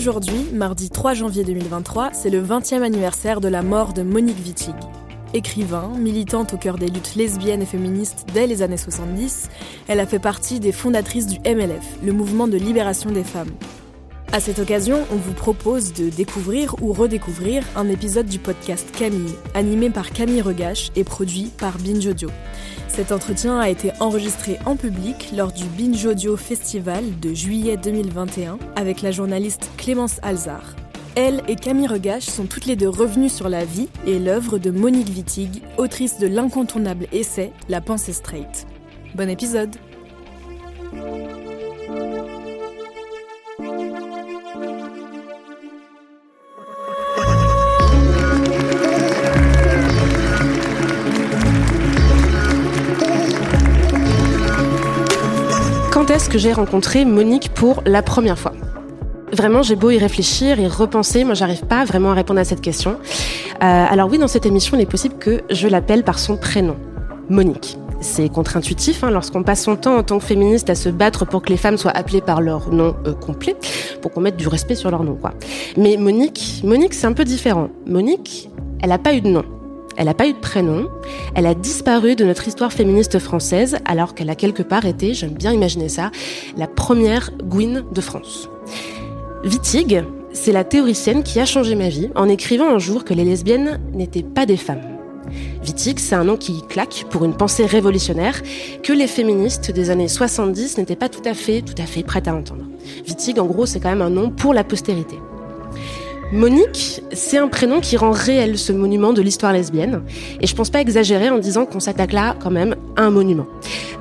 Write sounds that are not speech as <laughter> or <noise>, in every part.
Aujourd'hui, mardi 3 janvier 2023, c'est le 20e anniversaire de la mort de Monique Wittig. Écrivain, militante au cœur des luttes lesbiennes et féministes dès les années 70, elle a fait partie des fondatrices du MLF, le mouvement de libération des femmes. À cette occasion, on vous propose de découvrir ou redécouvrir un épisode du podcast Camille, animé par Camille Regache et produit par Binge Audio. Cet entretien a été enregistré en public lors du Binge Audio Festival de juillet 2021 avec la journaliste Clémence Alzard. Elle et Camille Regache sont toutes les deux revenues sur la vie et l'œuvre de Monique Wittig, autrice de l'incontournable essai La pensée straight. Bon épisode est-ce que j'ai rencontré Monique pour la première fois Vraiment, j'ai beau y réfléchir, y repenser, moi j'arrive pas vraiment à répondre à cette question. Euh, alors oui, dans cette émission, il est possible que je l'appelle par son prénom, Monique. C'est contre-intuitif hein, lorsqu'on passe son temps en tant que féministe à se battre pour que les femmes soient appelées par leur nom euh, complet, pour qu'on mette du respect sur leur nom. Mais Monique, Monique c'est un peu différent. Monique, elle n'a pas eu de nom. Elle n'a pas eu de prénom. Elle a disparu de notre histoire féministe française alors qu'elle a quelque part été, j'aime bien imaginer ça, la première Gwyn de France. Wittig, c'est la théoricienne qui a changé ma vie en écrivant un jour que les lesbiennes n'étaient pas des femmes. Wittig, c'est un nom qui claque pour une pensée révolutionnaire que les féministes des années 70 n'étaient pas tout à fait, tout à prêtes à entendre. Wittig, en gros, c'est quand même un nom pour la postérité. Monique, c'est un prénom qui rend réel ce monument de l'histoire lesbienne. Et je pense pas exagérer en disant qu'on s'attaque là quand même à un monument.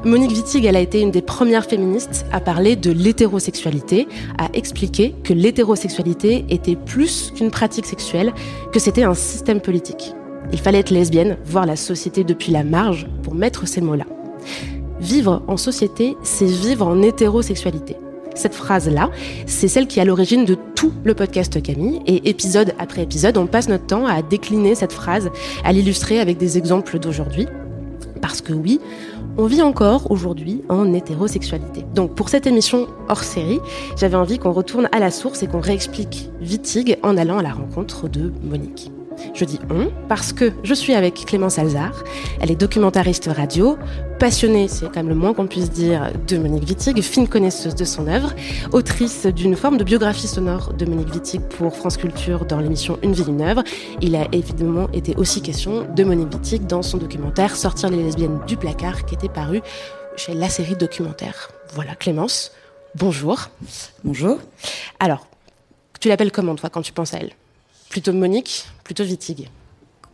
Monique Wittig, elle a été une des premières féministes à parler de l'hétérosexualité, à expliquer que l'hétérosexualité était plus qu'une pratique sexuelle, que c'était un système politique. Il fallait être lesbienne, voir la société depuis la marge pour mettre ces mots-là. Vivre en société, c'est vivre en hétérosexualité. Cette phrase-là, c'est celle qui est à l'origine de tout le podcast Camille. Et épisode après épisode, on passe notre temps à décliner cette phrase, à l'illustrer avec des exemples d'aujourd'hui. Parce que oui, on vit encore aujourd'hui en hétérosexualité. Donc pour cette émission hors série, j'avais envie qu'on retourne à la source et qu'on réexplique Wittig en allant à la rencontre de Monique. Je dis on parce que je suis avec Clémence Alzard. Elle est documentariste radio, passionnée, c'est quand même le moins qu'on puisse dire, de Monique Wittig, fine connaisseuse de son œuvre, autrice d'une forme de biographie sonore de Monique Wittig pour France Culture dans l'émission Une vie, une œuvre. Il a évidemment été aussi question de Monique Wittig dans son documentaire Sortir les lesbiennes du placard qui était paru chez la série documentaire. Voilà, Clémence, bonjour. Bonjour. Alors, tu l'appelles comment toi quand tu penses à elle? Plutôt Monique, plutôt Wittig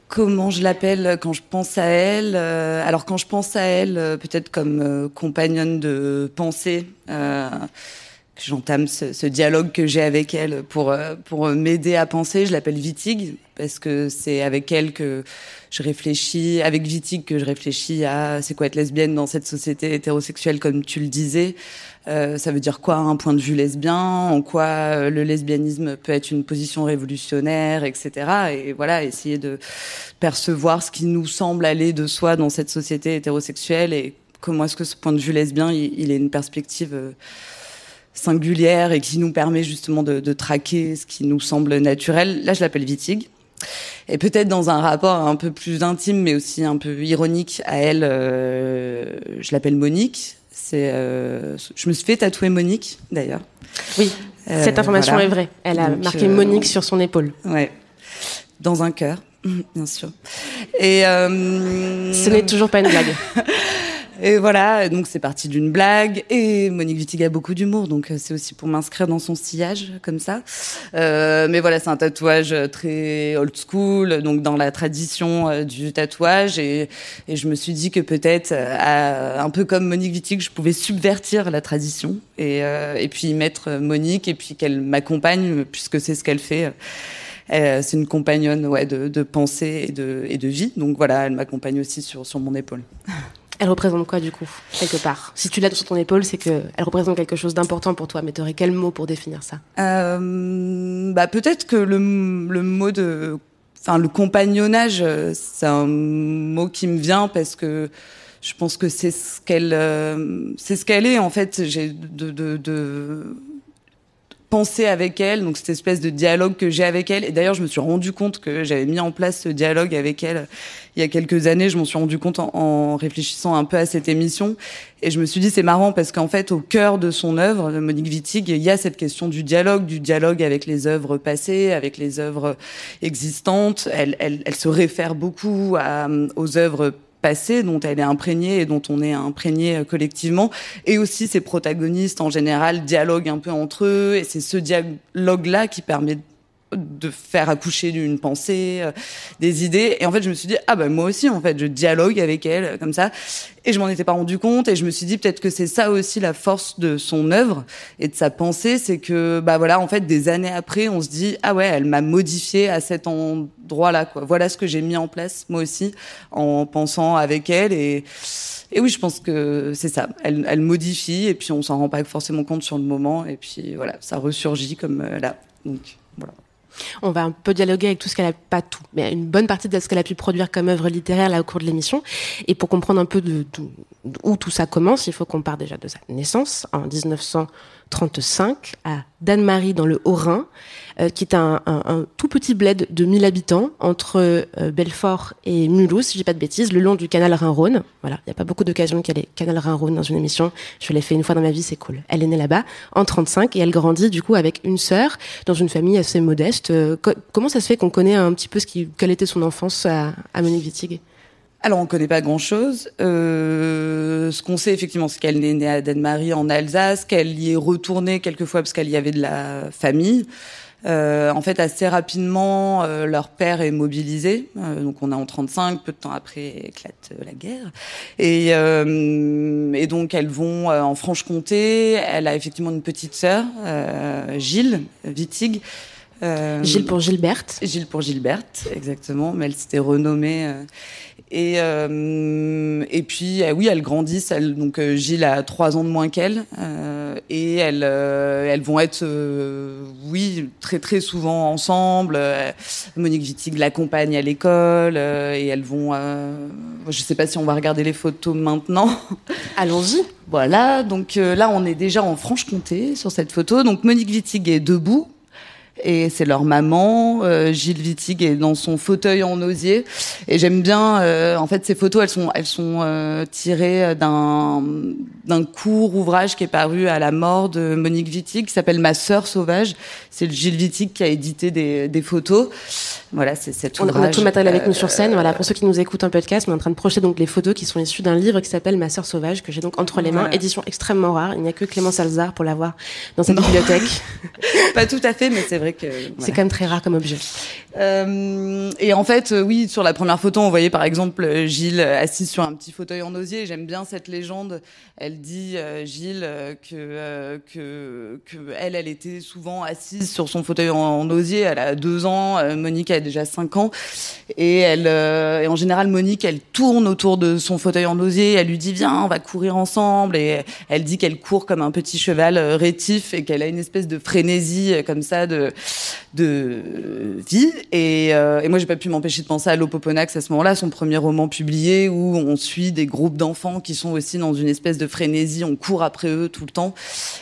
Comment je l'appelle quand je pense à elle euh, Alors quand je pense à elle, euh, peut-être comme euh, compagnonne de pensée, j'entame ce, ce, dialogue que j'ai avec elle pour euh, pour m'aider à penser. Je l'appelle Vitig parce que c'est avec elle que je réfléchis, avec Vitig que je réfléchis à c'est quoi être lesbienne dans cette société hétérosexuelle comme tu le disais. Euh, ça veut dire quoi un point de vue lesbien, en quoi euh, le lesbianisme peut être une position révolutionnaire, etc. Et voilà, essayer de percevoir ce qui nous semble aller de soi dans cette société hétérosexuelle et comment est-ce que ce point de vue lesbien, il, est une perspective euh, singulière et qui nous permet justement de, de, traquer ce qui nous semble naturel. Là, je l'appelle Vitig. Et peut-être dans un rapport un peu plus intime, mais aussi un peu ironique à elle, je l'appelle Monique. C'est, euh, je me suis fait tatouer Monique d'ailleurs. Oui, euh, cette information voilà. est vraie. Elle a Donc, marqué Monique sur son épaule. Ouais, dans un cœur, <laughs> bien sûr. Et ce n'est toujours pas une blague. <laughs> Et voilà, donc c'est parti d'une blague. Et Monique Wittig a beaucoup d'humour, donc c'est aussi pour m'inscrire dans son sillage, comme ça. Euh, mais voilà, c'est un tatouage très old school, donc dans la tradition euh, du tatouage. Et, et, je me suis dit que peut-être, euh, un peu comme Monique Wittig, je pouvais subvertir la tradition et, euh, et puis mettre Monique et puis qu'elle m'accompagne, puisque c'est ce qu'elle fait. c'est une compagnonne ouais, de, de pensée et de, et de vie. Donc voilà, elle m'accompagne aussi sur, sur mon épaule. <laughs> Elle représente quoi du coup, quelque part? Si tu l'as sur ton épaule, c'est que elle représente quelque chose d'important pour toi. Mais tu aurais quel mot pour définir ça? Euh, Bah peut-être que le, le mot de, enfin le compagnonnage, c'est un mot qui me vient parce que je pense que c'est ce qu'elle, euh, c'est ce qu'elle est en fait. J'ai de, de penser avec elle, donc cette espèce de dialogue que j'ai avec elle. Et d'ailleurs, je me suis rendu compte que j'avais mis en place ce dialogue avec elle il y a quelques années. Je m'en suis rendu compte en, réfléchissant un peu à cette émission. Et je me suis dit, c'est marrant parce qu'en fait, au cœur de son œuvre, Monique Wittig, il y a cette question du dialogue, du dialogue avec les œuvres passées, avec les œuvres existantes. Elle, se réfère beaucoup à, aux œuvres dont elle est imprégnée et dont on est imprégné collectivement. Et aussi ces protagonistes en général dialoguent un peu entre eux. Et c'est ce dialogue là qui permet de faire accoucher d'une pensée, euh, des idées. Et en fait, je me suis dit, ah ben moi aussi, en fait, je dialogue avec elle comme ça. Et je m'en étais pas rendu compte. Et je me suis dit, peut-être que c'est ça aussi la force de son œuvre et de sa pensée, c'est que, bah voilà, en fait, des années après, on se dit, ah ouais, elle m'a modifié à cet endroit-là, quoi. Voilà ce que j'ai mis en place, moi aussi, en pensant avec elle. Et, et oui, je pense que c'est ça. Elle, elle modifie et puis on s'en rend pas forcément compte sur le moment. Et puis voilà, ça ressurgit comme euh, là. Donc. On va un peu dialoguer avec tout ce qu'elle a, pas tout, mais une bonne partie de ce qu'elle a pu produire comme œuvre littéraire là au cours de l'émission. Et pour comprendre un peu de, où tout ça commence, il faut qu'on parte déjà de sa naissance en 1935 à Danemarie dans le Haut-Rhin, euh, qui est un, tout petit bled de 1000 habitants entre euh, Belfort et Mulhouse, si j'ai pas de bêtises, le long du canal Rhin-Rhône. Voilà, il n'y a pas beaucoup d'occasions qu'il y ait canal Rhin-Rhône dans une émission. Je l'ai fait une fois dans ma vie, c'est cool. Elle est née là-bas en 35 et elle grandit du coup avec une sœur dans une famille assez modeste. Euh, co comment ça se fait qu'on connaît un petit peu ce qui, quelle était son enfance à, à Monique Wittig? Alors, on connaît pas grand-chose. Euh, ce qu'on sait effectivement, c'est qu'elle est née à Denmarie en Alsace, qu'elle y est retournée quelquefois parce qu'elle y avait de la famille. Euh, en fait, assez rapidement, euh, leur père est mobilisé. Euh, donc, on est en 35, peu de temps après éclate la guerre. Et, euh, et donc, elles vont en Franche-Comté. Elle a effectivement une petite sœur, Gilles Wittig. Gilles pour Gilberte. Gilles pour Gilberte, exactement. Mais elle s'était renommée. Et, euh, et puis, euh, oui, elles grandissent. Elles, donc, euh, Gilles a trois ans de moins qu'elle. Euh, et elles, euh, elles vont être, euh, oui, très, très souvent ensemble. Monique Wittig l'accompagne à l'école. et elles vont... je ne sais pas si on va regarder les photos maintenant. <laughs> Allons-y. Voilà, donc là, on est déjà en Franche-Comté sur cette photo. Donc, Monique Wittig est debout et c'est leur maman. Euh, Gilles Wittig est dans son fauteuil en osier. Et j'aime bien, euh, en fait, ces photos, elles sont, elles sont euh, tirées d'un d'un court ouvrage qui est paru à la mort de Monique Wittig, qui s'appelle Ma sœur sauvage. C'est le Gilles Wittig qui a édité des, des photos. Voilà, c'est cet ouvrage. On a tout le matériel avec nous sur scène. Voilà, pour ceux qui nous écoutent un podcast, on est en train de projeter donc les photos qui sont issues d'un livre qui s'appelle Ma sœur sauvage, que j'ai donc entre les mains. Voilà. Édition extrêmement rare. Il n'y a que Clément Salzar pour l'avoir dans sa bibliothèque. <laughs> Pas tout à fait, mais c'est vrai vrai que c'est quand même très rare comme objet. Euh, et en fait, euh, oui, sur la première photo, on voyait par exemple Gilles assis sur un petit fauteuil en osier. J'aime bien cette légende. Elle dit Gilles que que que elle, elle était souvent assise sur son fauteuil en, osier. Elle a deux ans, Monique a déjà cinq ans, et elle et en général Monique, elle tourne autour de son fauteuil en osier. Elle lui dit viens, on va courir ensemble. Et elle dit qu'elle court comme un petit cheval rétif et qu'elle a une espèce de frénésie comme ça de de vie. Et, euh, et moi, j'ai pas pu m'empêcher de penser à Lopoponax à ce moment-là, son premier roman publié où on suit des groupes d'enfants qui sont aussi dans une espèce de frénésie, on court après eux tout le temps.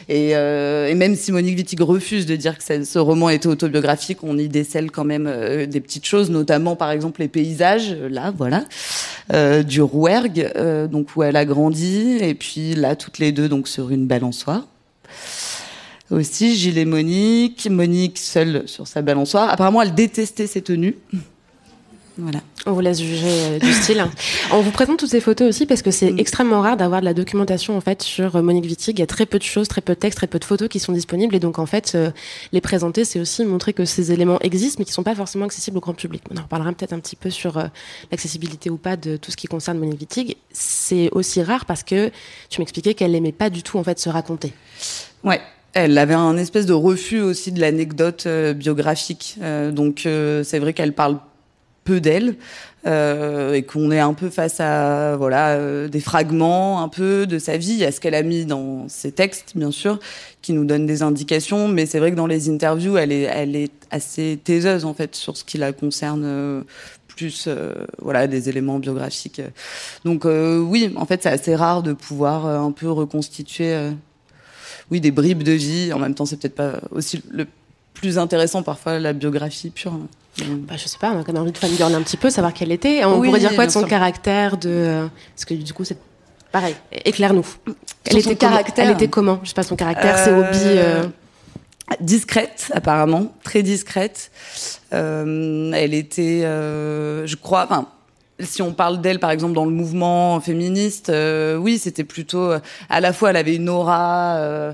Et, euh, et même si Monique Wittig refuse de dire que ce roman était autobiographique, on y décèle quand même euh, des petites choses, notamment par exemple les paysages, là, voilà, euh, du Rouergue, euh, donc où elle a grandi, et puis là, toutes les deux donc sur une balançoire aussi, Gilles et Monique. Monique seule sur sa balançoire. Apparemment, elle détestait ses tenues. <laughs> Voilà. On vous laisse juger euh, du style. On vous présente toutes ces photos aussi parce que c'est mm. extrêmement rare d'avoir de la documentation en fait sur euh, Monique Wittig. Il y a très peu de choses, très peu de textes, très peu de photos qui sont disponibles et donc en fait euh, les présenter, c'est aussi montrer que ces éléments existent mais qui sont pas forcément accessibles au grand public. On en reparlera peut-être un petit peu sur l'accessibilité ou pas de tout ce qui concerne Monique Wittig. C'est aussi rare parce que tu m'expliquais qu'elle n'aimait pas du tout en fait se raconter. Ouais, elle avait un espèce de refus aussi de l'anecdote euh, biographique. Euh, donc euh, c'est vrai qu'elle parle peu d'elle et qu'on est un peu face à voilà des fragments un peu de sa vie, à ce qu'elle a mis dans ses textes bien sûr, qui nous donnent des indications. Mais c'est vrai que dans les interviews, elle est elle est assez taiseuse en fait sur ce qui la concerne plus voilà des éléments biographiques. Donc oui, en fait, c'est assez rare de pouvoir un peu reconstituer oui, des bribes de vie. En même temps, c'est peut-être pas aussi le plus intéressant parfois la biographie pure. Bah, je sais pas, on a quand même envie de fangirler un petit peu, savoir quelle était. On pourrait dire quoi de son caractère, de parce que du coup c'est pareil. Éclaire-nous. Elle était caractère. Elle était comment? Je sais pas son caractère, ses hobbies. Euh, discrète apparemment, très discrète. Euh, elle était, euh, je crois, enfin si on parle d'elle, par exemple, dans le mouvement féministe, euh, oui, c'était plutôt euh, à la fois, elle avait une aura. Euh,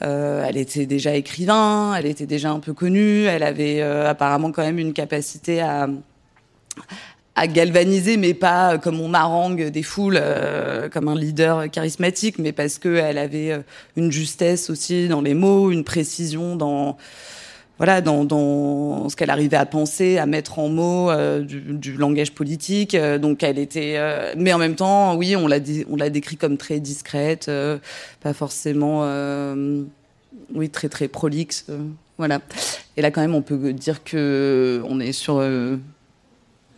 elle était déjà écrivain, elle était déjà un peu connue, elle avait apparemment quand même une capacité à, à galvaniser, mais pas comme on harangue des foules, comme un leader charismatique, mais parce qu'elle avait une justesse aussi dans les mots, une précision dans voilà, dans, dans ce qu'elle arrivait à penser, à mettre en mots euh, du, du, langage politique. Euh, donc elle était, euh, mais en même temps, oui, on l'a on l'a décrit comme très discrète, pas forcément, oui, très très prolixe. voilà. Et là, quand même, on peut dire que on est sur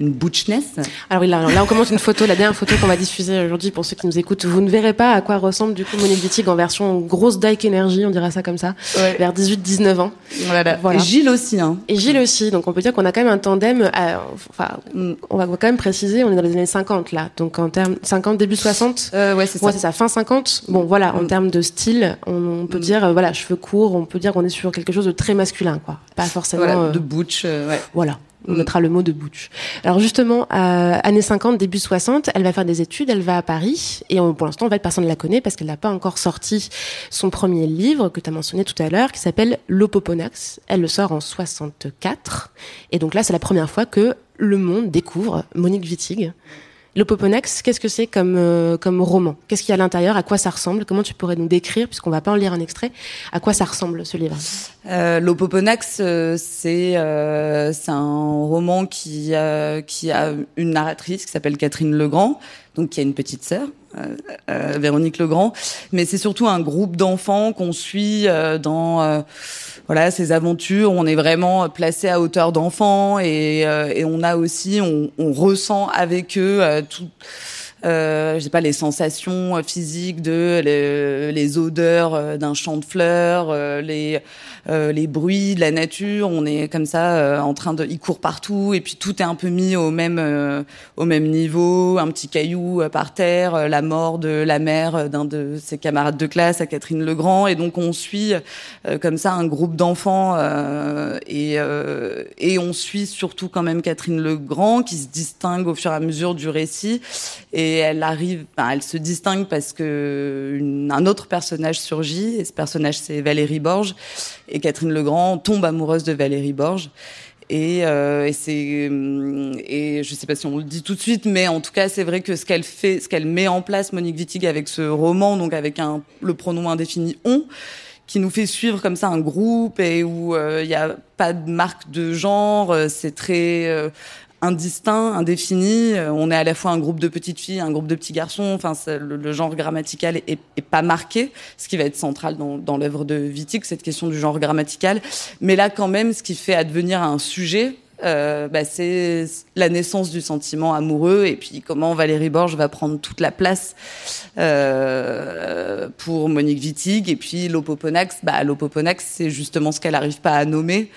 une butchness. Alors oui, là, là, on commence une photo, la dernière photo qu'on va diffuser aujourd'hui pour ceux qui nous écoutent. Vous ne verrez pas à quoi ressemble du coup Monique Wittig en version grosse Dyke Energy, on dirait ça comme ça, vers 18-19 ans. Voilà. voilà. Et Gilles aussi. Hein. Et Gilles aussi. Donc on peut dire qu'on a quand même un tandem. À, enfin, on va quand même préciser, on est dans les années 50 là. Donc en termes 50 début 60. Euh, ouais, c'est ça. Ouais, c'est ça. Fin 50. Bon, voilà. En mm. termes de style, on, peut mm. dire euh, voilà, cheveux courts. On peut dire qu'on est sur quelque chose de très masculin, quoi. Pas forcément. Voilà, de butch. Euh, ouais. Voilà. On mettra le mot de Butch. Alors justement, à années 50, début 60, elle va faire des études, elle va à Paris, et pour l'instant, en fait, personne ne la connaît parce qu'elle n'a pas encore sorti son premier livre que tu as mentionné tout à l'heure, qui s'appelle L'Opoponax. Elle le sort en 64, et donc là, c'est la première fois que le monde découvre Monique Wittig. L'Opoponax, qu'est-ce que c'est comme, euh, comme roman? Qu'est-ce qu'il y a à l'intérieur? À quoi ça ressemble? Comment tu pourrais nous décrire, puisqu'on va pas en lire un extrait, à quoi ça ressemble ce livre? Euh, L'Opoponax, euh, c'est euh, un roman qui, qui a une narratrice qui s'appelle Catherine Legrand, donc qui a une petite sœur, Véronique Legrand, mais c'est surtout un groupe d'enfants qu'on suit dans voilà ces aventures. On est vraiment placé à hauteur d'enfants et, euh, et, on a aussi, on, on ressent avec eux euh, tout. Euh, je sais pas les sensations physiques de les, les odeurs d'un champ de fleurs, les euh, les bruits de la nature. On est comme ça euh, en train de, il court partout et puis tout est un peu mis au même euh, au même niveau. Un petit caillou par terre, la mort de la mère d'un de ses camarades de classe, à Catherine Legrand, et donc on suit comme ça un groupe d'enfants et et on suit surtout quand même Catherine Legrand qui se distingue au fur et à mesure du récit et, mais elle arrive, elle se distingue parce que un autre personnage surgit, et ce personnage c'est Valérie Borges, et Catherine Legrand tombe amoureuse de Valérie Borges. Et, euh, et et je sais pas si on le dit tout de suite, mais en tout cas c'est vrai que ce qu'elle fait, ce qu'elle met en place Monique Wittig avec ce roman, donc avec le pronom indéfini on, qui nous fait suivre comme ça un groupe et où il n'y a pas de marque de genre, c'est très indistinct, indéfini. Euh, on est à la fois un groupe de petites filles, un groupe de petits garçons. Enfin, le, genre grammatical est, pas marqué, ce qui va être central dans, dans l'œuvre de Wittig, cette question du genre grammatical. Mais là, quand même, ce qui fait advenir un sujet, euh, bah, c'est la naissance du sentiment amoureux et puis comment Valérie Borges va prendre toute la place euh, pour Monique Wittig et puis l'Opoponax. Bah, L'Opoponax, c'est justement ce qu'elle n'arrive pas à nommer.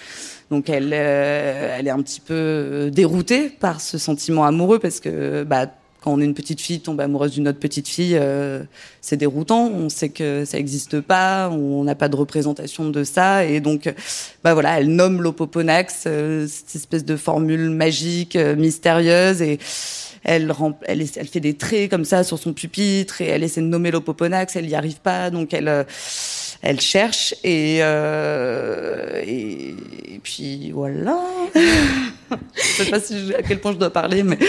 Donc elle, euh, elle est un petit peu euh, déroutée par ce sentiment amoureux parce que bah, quand on est une petite fille tombe amoureuse d'une autre petite fille, euh, c'est déroutant. On sait que ça n'existe pas, on n'a pas de représentation de ça, et donc, bah voilà, elle nomme l'opoponax, cette espèce de formule magique, mystérieuse, et elle, elle, elle, fait des traits comme ça sur son pupitre, et elle essaie de nommer l'opoponax, elle n'y arrive pas, donc elle elle cherche et, euh, et, puis voilà. <laughs> je sais pas si à quel point je dois parler, mais. <laughs>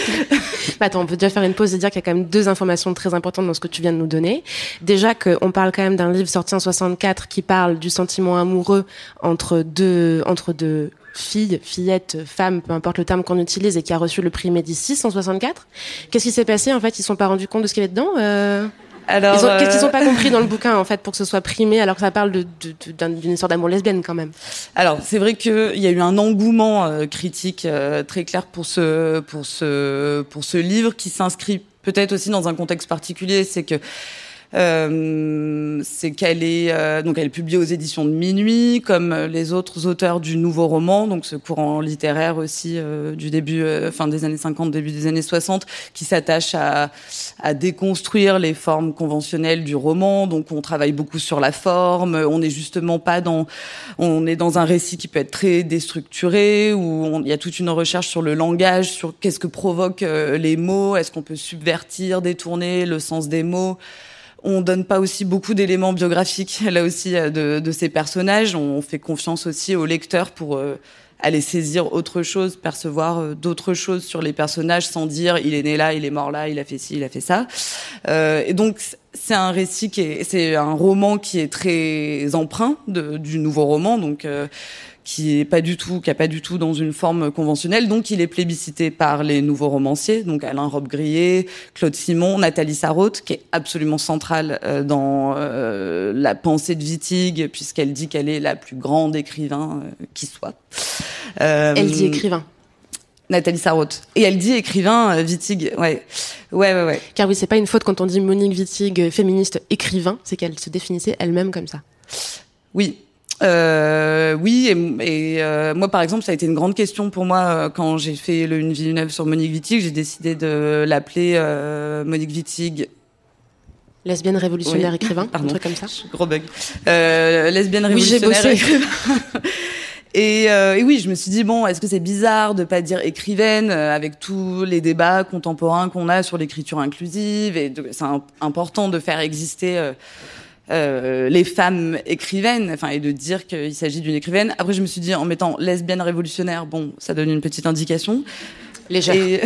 Bah, attends, on peut déjà faire une pause et dire qu'il y a quand même deux informations très importantes dans ce que tu viens de nous donner. Déjà qu'on parle quand même d'un livre sorti en 64 qui parle du sentiment amoureux entre deux, entre deux filles, fillettes, femmes, peu importe le terme qu'on utilise, et qui a reçu le prix Médicis en 64. Qu'est-ce qui s'est passé En fait, ils ne sont pas rendus compte de ce qu'il y avait dedans euh? Alors, qu'est-ce qu'ils n'ont pas euh, compris dans le <laughs> bouquin en fait pour que ce soit primé alors que ça parle d'une histoire d'amour lesbienne quand même? Alors c'est vrai qu'il y a eu un engouement euh, critique euh, très clair pour ce pour ce pour ce livre qui s'inscrit peut-être aussi dans un contexte particulier, c'est que euh, c'est qu'elle est euh, donc elle est publiée aux éditions de Minuit, comme les autres auteurs du nouveau roman, donc ce courant littéraire aussi euh, du début, fin des années 50, début des années 60, qui s'attache à, à déconstruire les formes conventionnelles du roman. Donc on travaille beaucoup sur la forme. On n'est justement pas dans, on est dans un récit qui peut être très déstructuré, où il y a toute une recherche sur le langage, sur qu'est-ce que provoquent les mots, est-ce qu'on peut subvertir, détourner le sens des mots? On donne pas aussi beaucoup d'éléments biographiques <laughs> là aussi euh, de, de, ces personnages. On fait confiance aussi au lecteur pour euh, aller saisir autre chose, percevoir euh, d'autres choses sur les personnages sans dire il est né là, il est mort là, il a fait ci, il a fait ça. Euh, et donc c'est un récit qui est, c'est un roman qui est très emprunt de, du nouveau roman, donc qui est pas du tout, qui a pas du tout dans une forme conventionnelle. Donc, il est plébiscité par les nouveaux romanciers, donc Alain Robbe-Grillet, Claude Simon, Nathalie Sarraute, qui est absolument centrale euh, dans euh, la pensée de Wittig, puisqu'elle dit qu'elle est la plus grande écrivain euh, qui soit. Elle dit écrivain. Nathalie Sarraute. Et elle dit écrivain Wittig, ouais. Ouais, ouais, ouais. Car oui, c'est pas une faute quand on dit Monique Wittig, féministe écrivain, c'est qu'elle se définissait elle-même comme ça. Oui, euh, oui, et, euh, moi par exemple, ça a été une grande question pour moi euh, quand j'ai fait le Une vie neuve sur Monique Wittig. J'ai décidé de l'appeler euh, Monique Wittig. Lesbienne révolutionnaire écrivain, Pardon. un truc comme ça. <laughs> Gros bug. lesbienne révolutionnaire oui, écrivain. <laughs> Et, et, oui, je me suis dit bon, est-ce que c'est bizarre de pas dire écrivaine avec tous les débats contemporains qu'on a sur l'écriture inclusive et c'est important de faire exister euh, les femmes écrivaines, enfin, et de dire qu'il s'agit d'une écrivaine. Après, je me suis dit, en mettant lesbienne révolutionnaire, bon, ça donne une petite indication. Légère, et,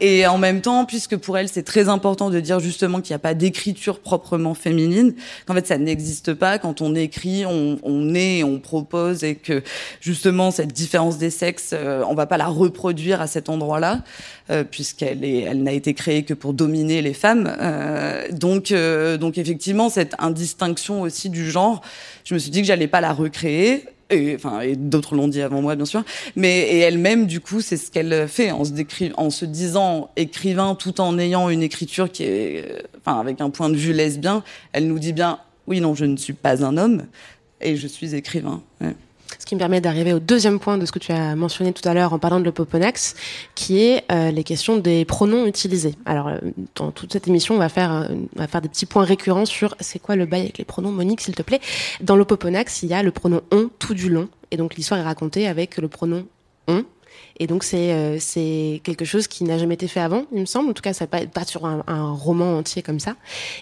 <laughs> et en même temps, puisque pour elle, c'est très important de dire justement qu'il n'y a pas d'écriture proprement féminine, qu'en fait, ça n'existe pas. Quand on écrit, on, on est, on propose, et que justement, cette différence des sexes, euh, on va pas la reproduire à cet endroit-là, euh, puisqu'elle est, elle n'a été créée que pour dominer les femmes. Euh, donc, euh, donc effectivement, cette indistinction aussi du genre, je me suis dit que j'allais pas la recréer et d'autres l'ont dit avant moi bien sûr. Mais et elle-même du coup c'est ce qu'elle fait en se disant écrivain tout en ayant une écriture qui est enfin avec un point de vue lesbien. Elle nous dit bien oui non je ne suis pas un homme et je suis écrivain. Ce qui me permet d'arriver au deuxième point de ce que tu as mentionné tout à l'heure en parlant de l'opoponax, qui est euh, les questions des pronoms utilisés. Alors, euh, dans toute cette émission, on va faire, euh, on va faire des petits points récurrents sur c'est quoi le bail avec les pronoms. Monique, s'il te plaît. Dans l'opoponax, il y a le pronom on tout du long. Et donc, l'histoire est racontée avec le pronom on Et donc c'est c'est quelque chose qui n'a jamais été fait avant, il me semble. En tout cas, ça pas pas sur un, un roman entier comme ça.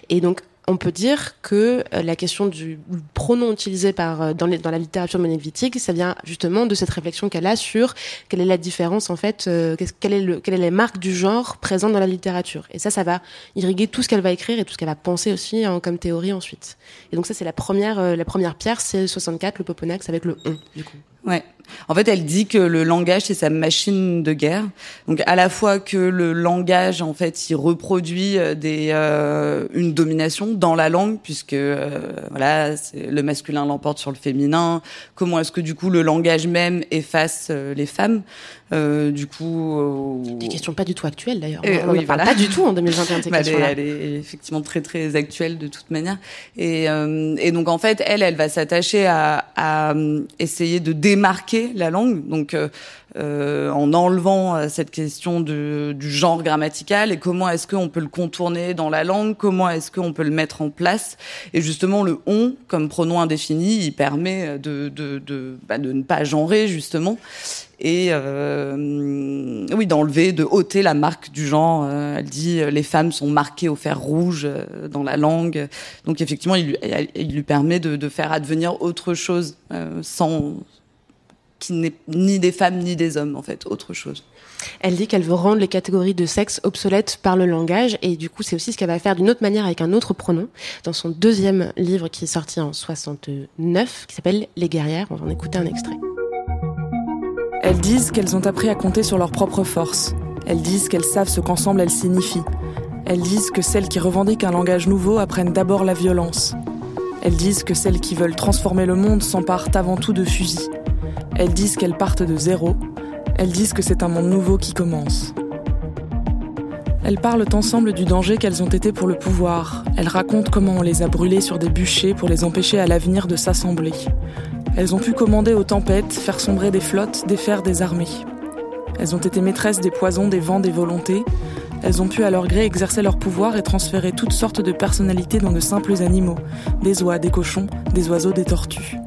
Et donc on peut dire que euh, la question du pronom utilisé par euh, dans, dans la littérature monévitique, ça vient justement de cette réflexion qu'elle a sur quelle est la différence en fait, euh, quelle est le, quelle est les marques du genre présentes dans la littérature. Et ça, ça va irriguer tout ce qu'elle va écrire et tout ce qu'elle va penser aussi hein, comme théorie ensuite. Et donc ça, c'est la première, la première pierre, c'est 64, le Poponax avec le on du coup. Ouais. En fait, elle dit que le langage c'est sa machine de guerre. Donc à la fois que le langage en fait, il reproduit euh, des euh, une domination dans la langue puisque euh, voilà, le masculin l'emporte sur le féminin. Comment est-ce que du coup le langage même efface les femmes euh, du coup, des questions pas du tout actuelles d'ailleurs. On oui, parle pas du tout en 2021 <laughs> ces bah. Elle, est effectivement très très actuelle de toute manière. Et, et donc en fait, elle, elle va s'attacher à, à essayer de démarquer la langue, donc euh, euh, en enlevant euh, cette question du genre grammatical et comment est-ce qu'on peut le contourner dans la langue, comment est-ce qu'on peut le mettre en place. Et justement, le on comme pronom indéfini, il permet de de, bah, de ne pas genrer justement et oui d'enlever, de ôter la marque du genre. elle dit les femmes sont marquées au fer rouge dans la langue, donc effectivement il lui, permet de faire advenir autre chose sans qui n'est ni des femmes ni des hommes, en fait, autre chose. Elle dit qu'elle veut rendre les catégories de sexe obsolètes par le langage, et du coup, c'est aussi ce qu'elle va faire d'une autre manière avec un autre pronom, dans son deuxième livre qui est sorti en 69, qui s'appelle Les guerrières. On va en écouter un extrait. Elles disent qu'elles ont appris à compter sur leur propre force. Elles disent qu'elles savent ce qu'ensemble elles signifient. Elles disent que celles qui revendiquent un langage nouveau apprennent d'abord la violence. Elles disent que celles qui veulent transformer le monde s'emparent avant tout de fusils. Elles disent qu'elles partent de zéro. Elles disent que c'est un monde nouveau qui commence. Elles parlent ensemble du danger qu'elles ont été pour le pouvoir. Elles racontent comment on les a brûlées sur des bûchers pour les empêcher à l'avenir de s'assembler. Elles ont pu commander aux tempêtes, faire sombrer des flottes, défaire des armées. Elles ont été maîtresses des poisons, des vents, des volontés. Elles ont pu à leur gré exercer leur pouvoir et transférer toutes sortes de personnalités dans de simples animaux, des oies, des cochons, des oiseaux, des tortues.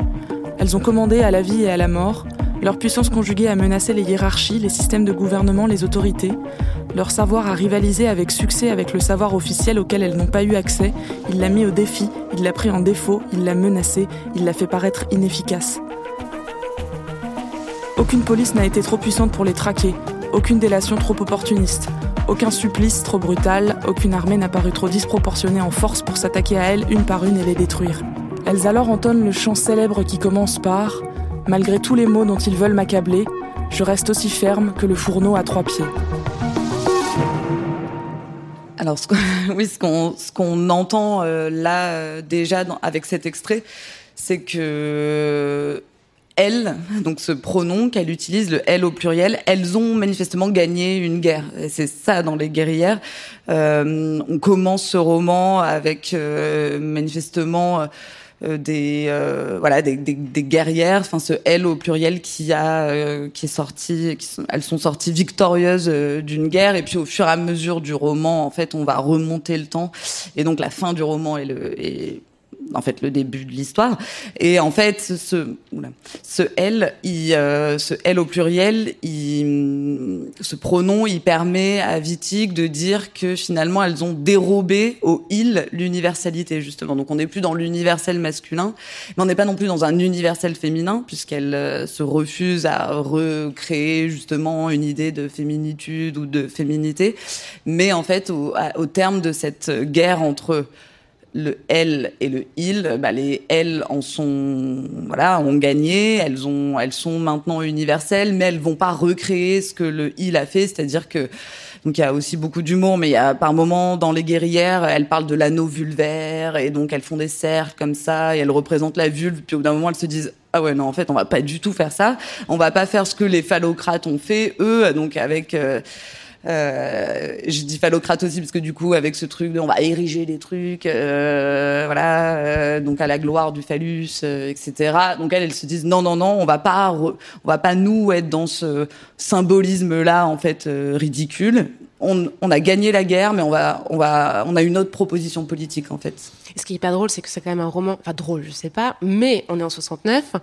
Elles ont commandé à la vie et à la mort, leur puissance conjuguée a menacé les hiérarchies, les systèmes de gouvernement, les autorités. Leur savoir a rivalisé avec succès avec le savoir officiel auquel elles n'ont pas eu accès. Il l'a mis au défi, il l'a pris en défaut, il l'a menacé, il l'a fait paraître inefficace. Aucune police n'a été trop puissante pour les traquer, aucune délation trop opportuniste, aucun supplice trop brutal, aucune armée n'a paru trop disproportionnée en force pour s'attaquer à elles une par une et les détruire. Elles alors entonnent le chant célèbre qui commence par Malgré tous les mots dont ils veulent m'accabler, je reste aussi ferme que le fourneau à trois pieds. Alors, ce <laughs> oui, ce qu'on entend euh, là euh, déjà avec cet extrait, c'est que elles, donc ce pronom qu'elle utilise, le elles au pluriel, elles ont manifestement gagné une guerre. C'est ça dans les guerrières. Euh, on commence ce roman avec manifestement euh, des euh, voilà des, des, des, guerrières, enfin ce elle au pluriel qui a euh, qui est sorti, qui elles sont sorties victorieuses d'une guerre. Et puis au fur et à mesure du roman en fait on va remonter le temps. Et donc la fin du roman est le est en fait le début de l'histoire. Et en fait, ce, ce elle, il, euh, ce au pluriel, ce pronom, il permet à Wittig de dire que finalement elles ont dérobé au il l'universalité justement. Donc on n'est plus dans l'universel masculin, mais on n'est pas non plus dans un universel féminin puisqu'elle euh, se refuse à recréer justement une idée de féminitude ou de féminité. Mais en fait, au terme de cette guerre entre le elle et le il, bah les elles en sont voilà ont gagné, elles ont elles sont maintenant universelles, mais elles vont pas recréer ce que le il a fait, c'est-à-dire que donc il y a aussi beaucoup d'humour, mais il y a par moments dans les guerrières, elles parlent de l'anneau vulvaire et donc elles font des cercles comme ça et elles représentent la vulve. Puis au bout d'un moment elles se disent ah ouais non en fait on va pas du tout faire ça, on va pas faire ce que les phallocrates ont fait eux, donc avec euh, euh, je dis phallocrate aussi parce que du coup avec ce truc de on va ériger des trucs euh, voilà euh, donc à la gloire du phallus euh, etc donc elles elles se disent non non non on va pas on va pas nous être dans ce symbolisme là en fait ridicule on, a gagné la guerre, mais on va, on a une autre proposition politique en fait. Ce qui est pas drôle, c'est que c'est quand même un roman, enfin drôle, je sais pas, mais on est en 69,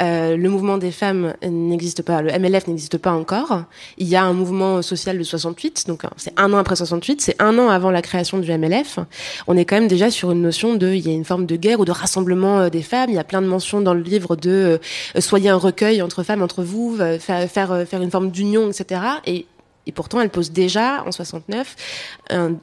euh, le mouvement des femmes n'existe pas, le MLF n'existe pas encore. Il y a un mouvement social de 68, donc c'est un an après 68, c'est un an avant la création du MLF. On est quand même déjà sur une notion de, il y a une forme de guerre ou de rassemblement euh, des femmes. Il y a plein de mentions dans le livre de euh, soyez un recueil entre femmes, entre vous, faire, faire une forme d'union, etc. Et et pourtant, elle pose déjà, en 69,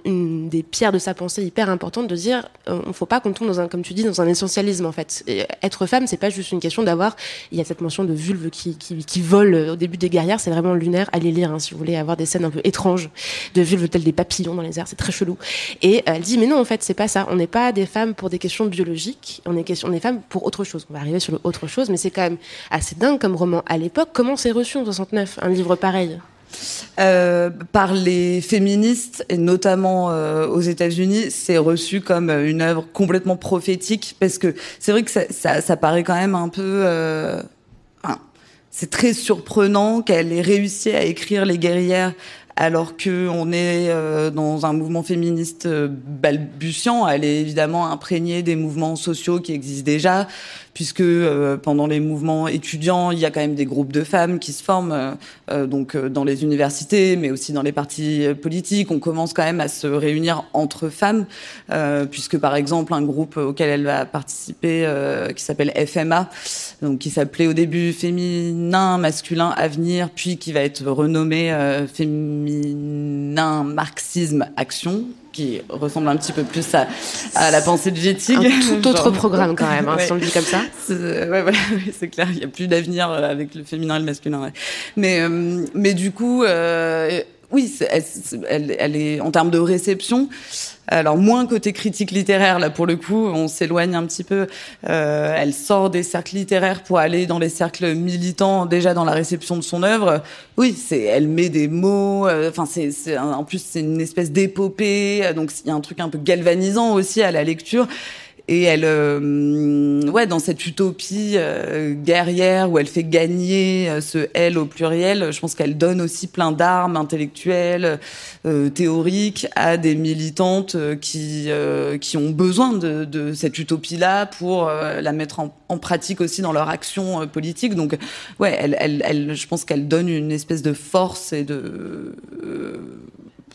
une des pierres de sa pensée hyper importante de dire, euh, on ne faut pas qu'on tombe dans un, comme tu dis, dans un essentialisme, en fait. être femme, c'est pas juste une question d'avoir, il y a cette mention de vulve qui, qui, vole au début des guerrières, c'est vraiment lunaire. Allez lire, hein, si vous voulez avoir des scènes un peu étranges de vulves telles des papillons dans les airs, c'est très chelou. Et elle dit, mais non, en fait, c'est pas ça. On n'est pas des femmes pour des questions biologiques, on est, question, on est femmes pour autre chose. On va arriver sur autre chose, mais c'est quand même assez dingue comme roman. À l'époque, comment c'est reçu en 69, un livre pareil? Euh, par les féministes et notamment euh, aux États-Unis, c'est reçu comme une œuvre complètement prophétique parce que c'est vrai que ça, paraît quand même un peu. Euh, c'est très surprenant qu'elle ait réussi à écrire les guerrières alors que on est euh, dans un mouvement féministe balbutiant. Elle est évidemment imprégnée des mouvements sociaux qui existent déjà puisque euh, pendant les mouvements étudiants, il y a quand même des groupes de femmes qui se forment, euh, euh, donc dans les universités, mais aussi dans les partis politiques. On commence quand même à se réunir entre femmes, puisque par exemple un groupe auquel elle va participer, qui s'appelle FMA, donc qui s'appelait au début Féminin Masculin Avenir, puis qui va être renommé Féminin Marxisme Action, qui ressemble un petit peu plus à, à la pensée de Wittig. Un tout autre programme quand même, hein, si on le dit comme ça. <laughs> Ouais, voilà, <laughs> c'est clair, il n'y a plus d'avenir euh, avec le féminin et le masculin. Mais, euh, mais du coup, euh, oui, elle, elle, elle, est en termes de réception, alors moins côté critique littéraire, là pour le coup, on s'éloigne un petit peu. Euh, elle sort des cercles littéraires pour aller dans les cercles militants, déjà dans la réception de son œuvre. Oui, c'est, elle met des mots. Euh, enfin, c'est, en plus c'est une espèce d'épopée, donc il y a un truc un peu galvanisant aussi à la lecture et elle, euh, ouais, dans cette utopie euh, guerrière où elle fait gagner euh, ce elle au pluriel, je pense qu'elle donne aussi plein d'armes intellectuelles, théoriques à des militantes qui qui ont besoin de, de cette utopie-là pour la mettre en, en, pratique aussi dans leur action politique. Donc, ouais, elle, elle, elle je pense qu'elle donne une espèce de force et de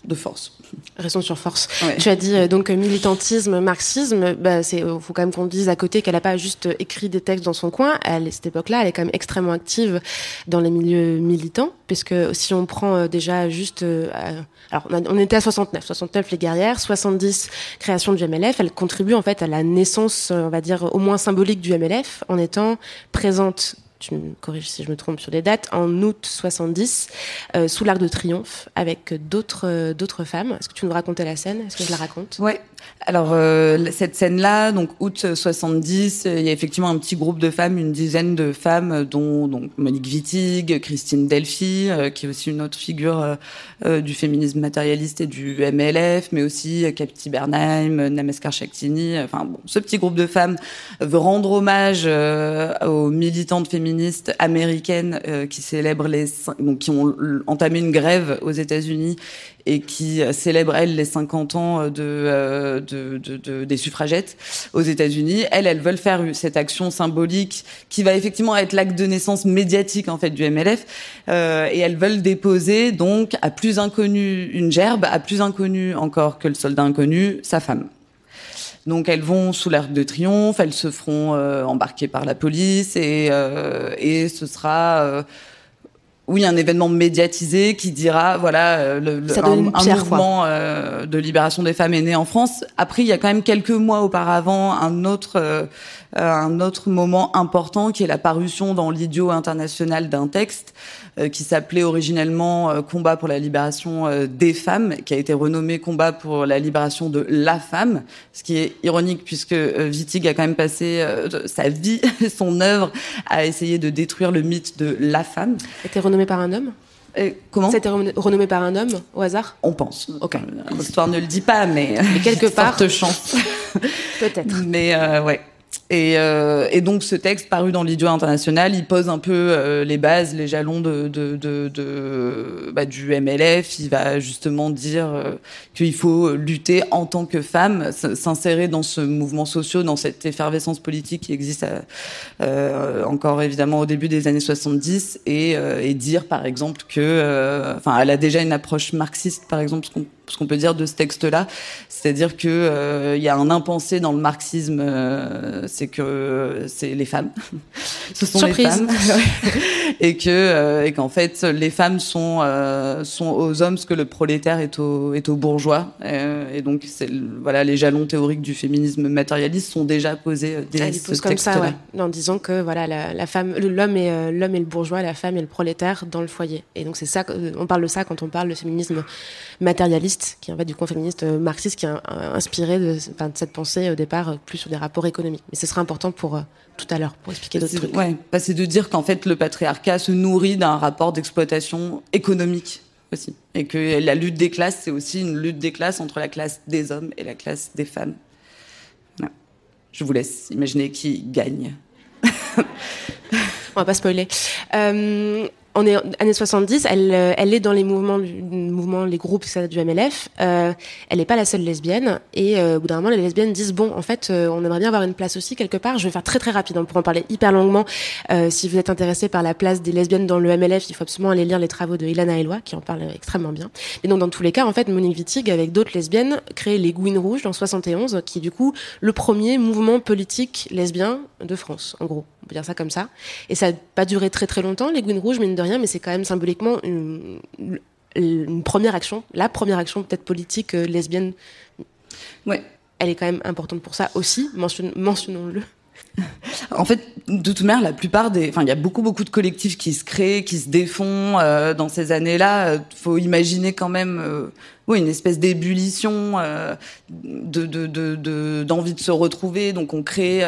de force. Raison sur force. Tu as dit euh, donc militantisme, marxisme. Bah, c'est euh, faut quand même qu'on dise à côté qu'elle n'a pas juste euh, écrit des textes dans son coin. À cette époque-là, elle est quand même extrêmement active dans les milieux militants, puisque si on prend déjà juste, alors on, était à 69, 69 les guerrières, 70 création du MLF. Elle contribue en fait à la naissance, on va dire au moins symbolique du MLF, en étant présente tu me corriges si je me trompe sur les dates, en août 70, euh, sous l'Arc de Triomphe, avec d'autres euh, d'autres femmes. Est-ce que tu nous racontais la scène? Est-ce que je la raconte? Ouais. Alors euh, cette scène-là, donc août 70, il y a effectivement un petit groupe de femmes, une dizaine de femmes, dont donc Monique Wittig, Christine Delphi, qui est aussi une autre figure du féminisme matérialiste et du MLF, mais aussi Capti Bernheim, Namaskar Shaktini. Enfin ce petit groupe de femmes veut rendre hommage aux militantes féministes américaines euh, qui célèbrent qui ont entamé une grève aux États-Unis et qui euh, célèbrent elles les 50 ans euh, de des suffragettes aux États-Unis. Elles, elles veulent faire cette action symbolique qui va effectivement être l'acte de naissance médiatique en fait du MLF euh, et elles veulent déposer donc à plus inconnu une gerbe, à plus inconnu encore que le soldat inconnu, sa femme. Donc elles vont sous l'arc de triomphe, elles se feront euh, embarquer par la police et, euh, et ce sera euh, oui un événement médiatisé qui dira voilà le, un, mouvement de libération des femmes est né en France. Après il y a quand même quelques mois auparavant un autre un autre moment important qui est la parution dans l'idiot international d'un texte euh, qui s'appelait originellement euh, Combat pour la libération euh, des femmes, qui a été renommé Combat pour la libération de la femme, ce qui est ironique puisque Wittig a quand même passé sa vie, <laughs> son œuvre, à essayer de détruire le mythe de la femme. Était renommé par un homme? Comment? C'était renommé par un homme au hasard? On pense. Ok. L'histoire ne le dit pas, mais, mais quelque <laughs> part. Forte chance. <laughs> Peut-être. Mais euh, ouais. Et, euh, et, donc ce texte paru dans l'idiot international, il pose un peu euh, les bases, les jalons de, bah, du MLF. Il va justement dire euh, qu'il faut lutter en tant que femme, s'insérer dans ce mouvement social, dans cette effervescence politique qui existe encore évidemment au début des années 70, et, dire par exemple que, enfin, elle a déjà une approche marxiste, par exemple, ce ce qu'on peut dire de ce texte-là, c'est-à-dire que euh, il y a un impensé dans le marxisme, euh, c'est que c'est les femmes, <laughs> ce sont les femmes, <laughs> <laughs> et que euh, et qu'en fait les femmes sont sont aux hommes ce que le prolétaire est au est aux bourgeois, et donc c'est voilà les jalons théoriques du féminisme matérialiste sont déjà posés dès ce texte-là. comme ça, ouais. en disant que voilà la, la femme, l'homme est l'homme est le bourgeois, la femme est le prolétaire dans le foyer, et donc c'est ça, on parle de ça quand on parle de féminisme matérialiste, qui est en fait du coin féministe euh, marxiste, qui a inspiré de, cette pensée au départ euh, plus sur des rapports économiques. Mais ce serait important pour euh, tout à l'heure, pour expliquer d'autres trucs. Ouais, bah, c'est de dire qu'en fait le patriarcat se nourrit d'un rapport d'exploitation économique aussi. Et que la lutte des classes, c'est aussi une lutte des classes entre la classe des hommes et la classe des femmes. Je vous laisse imaginer qui gagne. <laughs> On va pas spoiler. Euh, on années 70, elle, euh, elle est dans les mouvements, les groupes du MLF. Euh, elle n'est pas la seule lesbienne. Et euh, au bout d'un moment, les lesbiennes disent bon, en fait, euh, on aimerait bien avoir une place aussi quelque part. Je vais faire très très rapide, on pourra en parler hyper longuement. si vous êtes intéressé par la place des lesbiennes dans le MLF, il faut absolument aller lire les travaux de Ilana Eloi, qui en parle extrêmement bien. Et donc dans tous les cas, en fait, Monique Wittig, avec d'autres lesbiennes, crée les Gouines Rouges dans 71, qui est du coup le premier mouvement politique lesbien de France, en gros on peut dire ça comme ça. Et ça n'a pas duré très très longtemps, les Gouines Rouges, mine de rien, mais c'est quand même symboliquement une, première action, la première action peut-être politique euh, lesbienne. Ouais. Elle est quand même importante pour ça aussi, mentionnons-le. En fait, de toute manière, la plupart des, enfin, il y a beaucoup beaucoup de collectifs qui se créent, qui se défont euh, dans ces années-là. Il faut imaginer quand même, euh, oui, une espèce d'ébullition, euh, de, de, de, d'envie de, se retrouver. Donc, on crée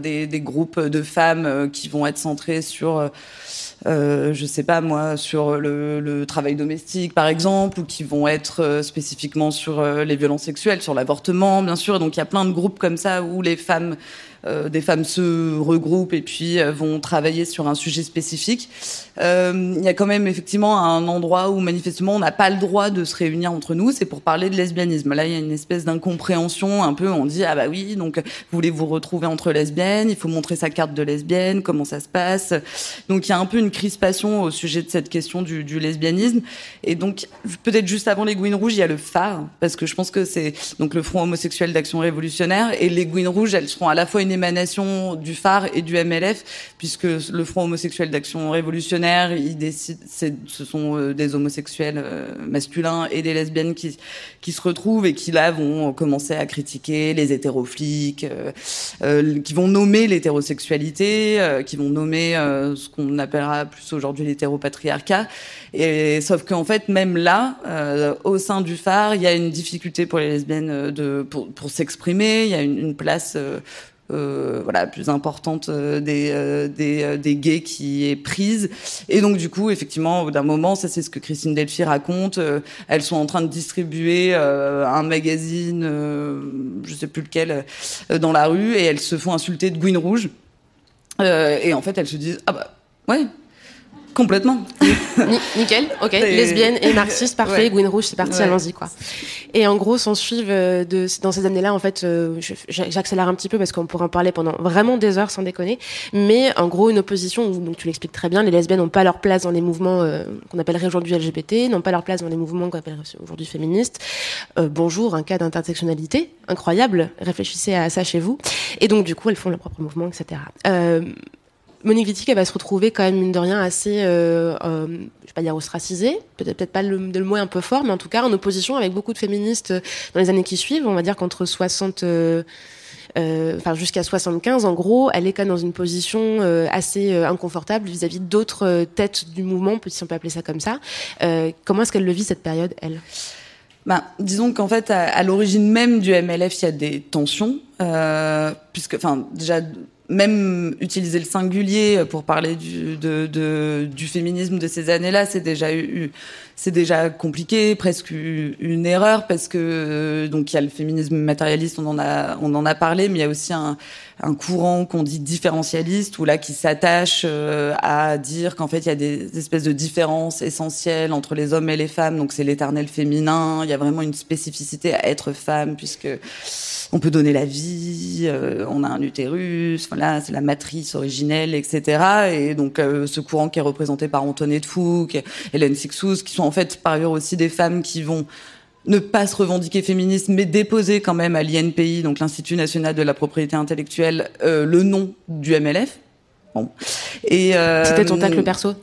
des, des, groupes de femmes qui vont être centrés sur euh, je sais pas moi, sur le, le, travail domestique par exemple, ou qui vont être spécifiquement sur les violences sexuelles, sur l'avortement bien sûr. Donc il y a plein de groupes comme ça où les femmes euh, des femmes se regroupent et puis euh, vont travailler sur un sujet spécifique. Euh, il y a quand même effectivement un endroit où manifestement on n'a pas le droit de se réunir entre nous, c'est pour parler de lesbianisme. Là, il y a une espèce d'incompréhension un peu. On dit ah bah oui, donc voulez vous retrouver entre lesbiennes, il faut montrer sa carte de lesbienne, comment ça se passe? Donc il y a un peu une crispation au sujet de cette question du, du lesbianisme. Et donc peut-être juste avant les Gouines Rouges, il y a le phare parce que je pense que c'est donc le Front homosexuel d'action révolutionnaire et les Gouines Rouges, elles seront à la fois une émanation du phare et du MLF, puisque le Front homosexuel d'action révolutionnaire, ce sont euh, des homosexuels euh, masculins et des lesbiennes qui, se retrouvent et qui là vont commencer à critiquer les hétérofliques, euh, qui vont nommer l'hétérosexualité, qui vont nommer ce qu'on appellera plus aujourd'hui l'hétéropatriarcat. Et sauf qu'en fait, même là, au sein du phare, il y a une difficulté pour les lesbiennes pour, s'exprimer. Il y a une place euh, voilà plus importante euh, des euh, des, des gays qui est prise. Et donc du coup effectivement au bout d'un moment ça c'est ce que Christine Delphi raconte elles sont en train de distribuer un magazine je sais plus lequel dans la rue et elles se font insulter de Gouine rouge. Et en fait elles se disent ah bah ouais Complètement. nickel, ok. Lesbienne et marxiste, <laughs> parfait. Ouais. Rouge, c'est parti, allons-y, quoi. Et en gros, s'en suivent euh, de, dans ces années-là, en fait, euh, j'accélère un petit peu parce qu'on pourrait en parler pendant vraiment des heures sans déconner. Mais en gros, une opposition où, donc tu l'expliques très bien, les lesbiennes n'ont pas leur place dans les mouvements euh, qu'on appellerait aujourd'hui LGBT, n'ont pas leur place dans les mouvements qu'on appellerait aujourd'hui féministes. bonjour, un cas d'intersectionnalité incroyable. Réfléchissez à ça chez vous. Et donc, du coup, elles font leur propre mouvement, etc. Monique Wittig, elle va se retrouver quand même, mine de rien, assez, euh, euh, vais pas dire ostracisée, peut-être peut-être pas le, le, mot un peu fort, mais en tout cas en opposition avec beaucoup de féministes dans les années qui suivent. On va dire qu'entre 60, euh, enfin jusqu'à 75, en gros, elle est quand même dans une position assez inconfortable vis-à-vis d'autres têtes du mouvement, si on peut appeler ça comme ça. comment est-ce qu'elle le vit cette période, elle? Ben, disons qu'en fait, à, à l'origine même du MLF, il y a des tensions, puisque, enfin, déjà même utiliser le singulier pour parler du, de, de, du féminisme de ces années-là, c'est déjà eu, c'est déjà compliqué, presque une erreur parce que donc il y a le féminisme matérialiste, on en a, on en a parlé, mais il y a aussi un, un courant qu'on dit différentialiste, ou là qui s'attache euh, à dire qu'en fait il y a des espèces de différences essentielles entre les hommes et les femmes. Donc c'est l'éternel féminin. Il y a vraiment une spécificité à être femme puisque on peut donner la vie, euh, on a un utérus, voilà, c'est la matrice originelle, etc. Et donc euh, ce courant qui est représenté par Antoinette Fouque, Hélène Sixous, qui sont en fait par ailleurs aussi des femmes qui vont ne pas se revendiquer féministe, mais déposer quand même à l'INPI, donc l'Institut national de la propriété intellectuelle, euh, le nom du MLF. Bon. Et euh, c'était ton tacle perso.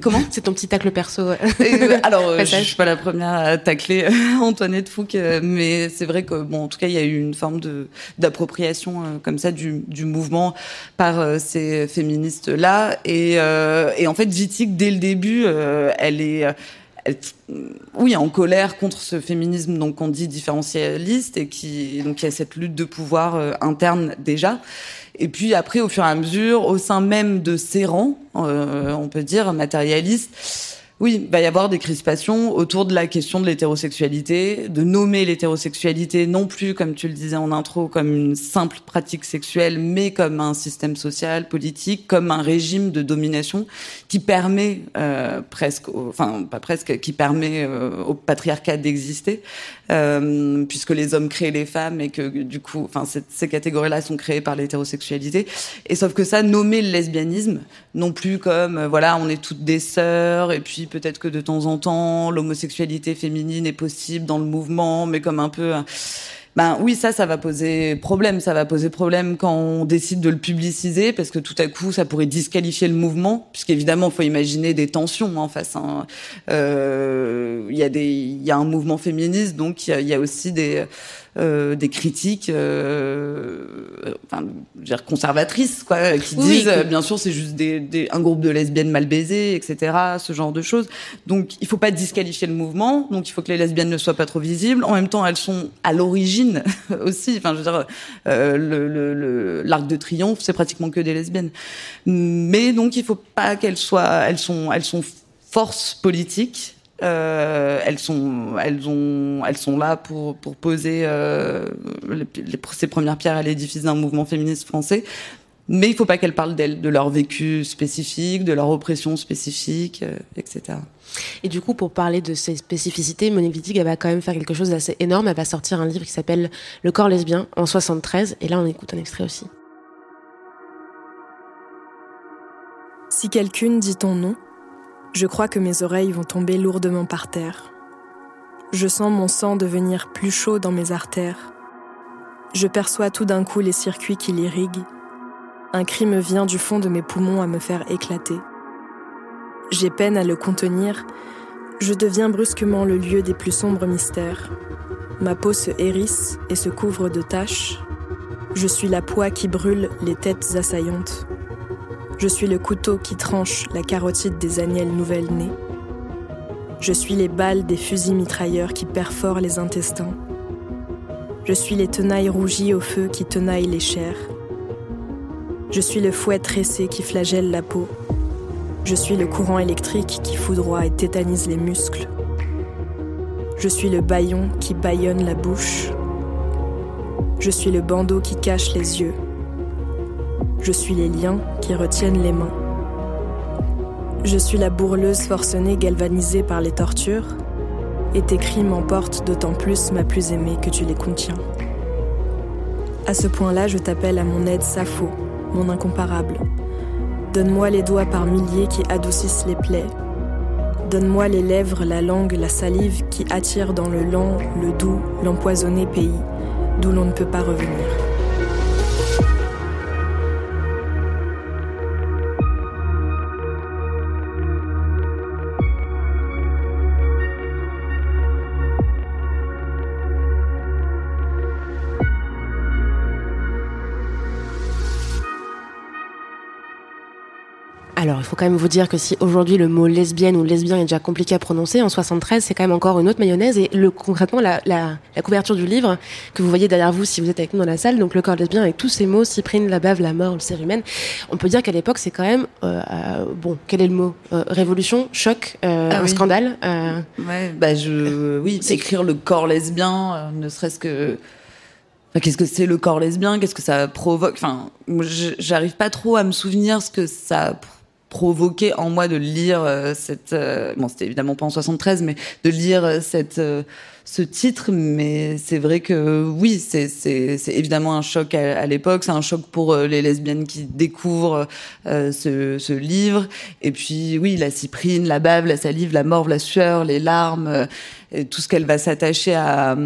comment C'est ton petit tacle perso. Euh, <laughs> alors, je suis pas la première à tacler <laughs> Antoinette Fouque, mais c'est vrai que bon, en tout cas, il y a eu une forme de d'appropriation comme ça du, du mouvement par ces féministes là. Et, et en fait, Vitic dès le début, elle est oui, en colère contre ce féminisme donc on dit différentialiste et qui donc a cette lutte de pouvoir euh, interne déjà. Et puis après, au fur et à mesure, au sein même de ces rangs, euh, on peut dire matérialistes, oui, il va y avoir des crispations autour de la question de l'hétérosexualité, de nommer l'hétérosexualité non plus, comme tu le disais en intro, comme une simple pratique sexuelle, mais comme un système social, politique, comme un régime de domination qui permet euh, presque, enfin pas presque, qui permet euh, au patriarcat d'exister, euh, puisque les hommes créent les femmes et que du coup, enfin ces catégories-là sont créées par l'hétérosexualité. Et sauf que ça, nommer le lesbianisme, non plus comme voilà, on est toutes des sœurs et puis peut-être que de temps en temps, l'homosexualité féminine est possible dans le mouvement, mais comme un peu... Ben oui, ça, ça va poser problème. Ça va poser problème quand on décide de le publiciser, parce que tout à coup, ça pourrait disqualifier le mouvement, puisqu'évidemment, il faut imaginer des tensions en face. Hein. Euh, il y a des, il y a un mouvement féministe, donc il y a aussi des euh, des critiques, euh, enfin, dire conservatrices, quoi, qui disent, bien sûr, c'est juste des, un groupe de lesbiennes mal baisées, etc., ce genre de choses. Donc, il faut pas disqualifier le mouvement. Donc, il faut que les lesbiennes ne soient pas trop visibles. En même temps, elles sont à l'origine <laughs> aussi. Enfin, je veux dire, euh, l'arc de triomphe, c'est pratiquement que des lesbiennes. Mais donc, il faut pas qu'elles soient, elles sont, elles sont force politique euh, elles sont, elles ont, elles sont là pour pour poser euh, les, ces premières pierres à l'édifice d'un mouvement féministe français. Mais il faut pas qu'elles parlent d'elles, de leur vécu spécifique, de leur oppression spécifique, euh, etc. Et du coup, pour parler de ces spécificités, Monique Wittig, elle va quand même faire quelque chose d'assez énorme. Elle va sortir un livre qui s'appelle Le corps lesbien en 73. Et là, on écoute un extrait aussi. Si quelqu'une dit ton nom, je crois que mes oreilles vont tomber lourdement par terre. Je sens mon sang devenir plus chaud dans mes artères. Je perçois tout d'un coup les circuits qui l'irriguent. Un cri me vient du fond de mes poumons à me faire éclater. J'ai peine à le contenir. Je deviens brusquement le lieu des plus sombres mystères. Ma peau se hérisse et se couvre de taches. Je suis la poix qui brûle les têtes assaillantes. Je suis le couteau qui tranche la carotide des agnelles nouvelles-nées. Je suis les balles des fusils mitrailleurs qui perforent les intestins. Je suis les tenailles rougies au feu qui tenaillent les chairs. Je suis le fouet tressé qui flagelle la peau. Je suis le courant électrique qui foudroie et tétanise les muscles. Je suis le baillon qui bâillonne la bouche. Je suis le bandeau qui cache les yeux. Je suis les liens qui retiennent les mains. Je suis la bourreleuse forcenée galvanisée par les tortures, et tes cris m'emportent d'autant plus, ma plus aimée, que tu les contiens. À ce point-là, je t'appelle à mon aide Sappho, mon incomparable. Donne-moi les doigts par milliers qui adoucissent les plaies. Donne-moi les lèvres, la langue, la salive qui attirent dans le lent, le doux, l'empoisonné pays, d'où l'on ne peut pas revenir. Faut quand même vous dire que si aujourd'hui le mot lesbienne ou lesbien est déjà compliqué à prononcer, en 73, c'est quand même encore une autre mayonnaise. Et le, concrètement, la, la, la, couverture du livre que vous voyez derrière vous si vous êtes avec nous dans la salle, donc le corps lesbien avec tous ces mots, cyprine, la bave, la mort, le cérumen, on peut dire qu'à l'époque, c'est quand même, euh, euh, bon, quel est le mot? Euh, Révolution, choc, ah un scandale. Euh. Ouais, bah je, oui, écrire le corps lesbien, ne serait-ce que qu'est-ce que c'est le corps lesbien? Qu'est-ce que ça provoque? Enfin, j'arrive pas trop à me souvenir ce que ça provoqué en moi de lire euh, cette euh, bon c'était évidemment pas en 73 mais de lire euh, cette ce titre. Mais c'est vrai que oui c'est c'est c'est évidemment un choc à, l'époque. C'est un choc pour les lesbiennes qui découvrent ce ce livre. Et puis oui la cyprine la bave la salive la morve la sueur les larmes et tout ce qu'elle va s'attacher à,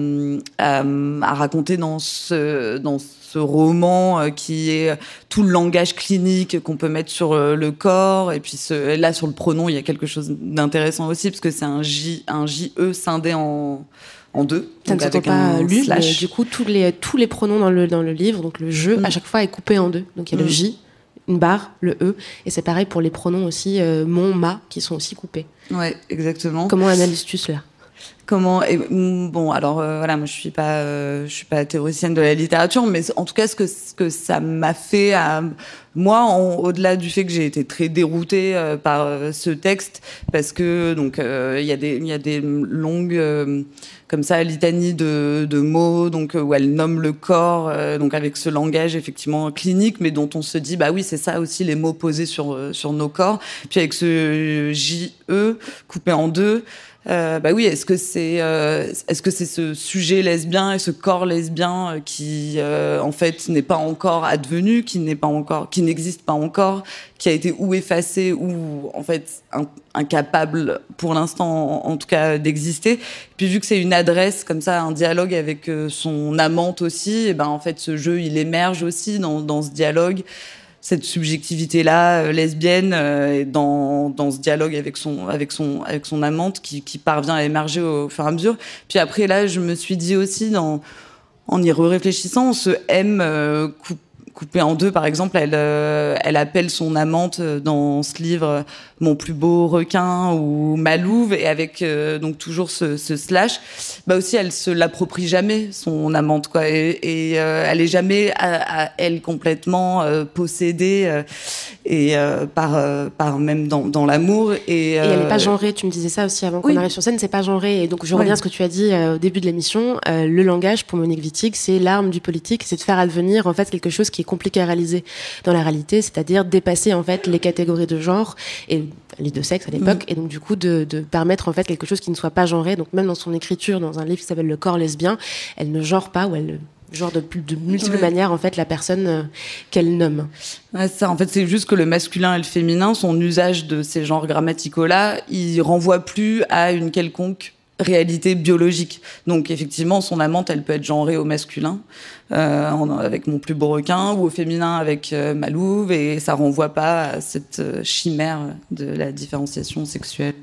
à, à raconter dans ce dans ce ce roman euh, qui est tout le langage clinique qu'on peut mettre sur euh, le corps. Et puis ce, là, sur le pronom, il y a quelque chose d'intéressant aussi, parce que c'est un J, un JE scindé en, en deux. Ça ne s'entend pas lu, mais du coup, tous les, tous les pronoms dans le, dans le livre, donc le je, à mm. chaque fois, est coupé en deux. Donc il y a le mm. J, une barre, le E, et c'est pareil pour les pronoms aussi, euh, mon, ma, qui sont aussi coupés. Ouais, exactement. Comment analyses-tu cela? Comment mm, bon alors euh, voilà moi je suis pas euh, je suis pas théoricienne de la littérature mais en tout cas ce que ce que ça m'a fait à moi au-delà du fait que j'ai été très déroutée euh, par ce texte parce que donc il y a des il y a des longues comme ça litanie de, de mots donc où elle nomme le corps donc avec ce langage effectivement clinique mais dont on se dit bah oui c'est ça aussi les mots posés sur sur nos corps. Puis avec ce JE coupé en deux euh, bah oui, est-ce que c'est euh, est-ce que c'est ce sujet lesbien et ce corps lesbien euh, qui euh, en fait n'est pas encore advenu, qui n'est pas encore, qui n'existe pas encore, qui a été ou effacé ou en fait incapable pour l'instant en, tout cas d'exister. Puis vu que c'est une adresse comme ça, un dialogue avec son amante aussi, et ben en fait ce jeu il émerge aussi dans, dans ce dialogue cette subjectivité là euh, lesbienne euh, dans, dans ce dialogue avec son avec son avec son amante qui, qui parvient à émerger au, fur et à mesure. Puis après là je me suis dit aussi dans en y réfléchissant on se aime euh, coupé en deux par exemple elle elle appelle son amante dans ce livre mon plus beau requin ou Malouve et avec euh, donc toujours ce, ce, slash bah aussi elle se l'approprie jamais son amante quoi. Et, et euh, elle est jamais à, à elle complètement euh, possédée et par par même dans, dans l'amour. Et, et, elle n'est pas genrée tu me disais ça aussi avant qu'on arrive sur scène c'est pas genré. Et donc je reviens à ce que tu as dit au début de l'émission le langage pour Monique Wittig c'est l'arme du politique c'est de faire advenir en fait quelque chose qui est compliqué à réaliser dans la réalité c'est-à-dire dépasser en fait les catégories de genre et les deux sexes à l'époque, mm. et donc du coup de, de, permettre en fait quelque chose qui ne soit pas genré. Donc même dans son écriture, dans un livre qui s'appelle Le corps lesbien, elle ne genre pas ou elle genre de, de multiples manières en fait la personne euh, qu'elle nomme. Ouais, ça, en fait, c'est juste que le masculin et le féminin, son usage de ces genres grammaticaux là, il renvoie plus à une quelconque réalité biologique. Donc effectivement, son amante, elle peut être genrée au masculin euh, avec mon plus beau requin ou au féminin avec euh, ma louve et ça renvoie pas à cette euh, chimère de la différenciation sexuelle.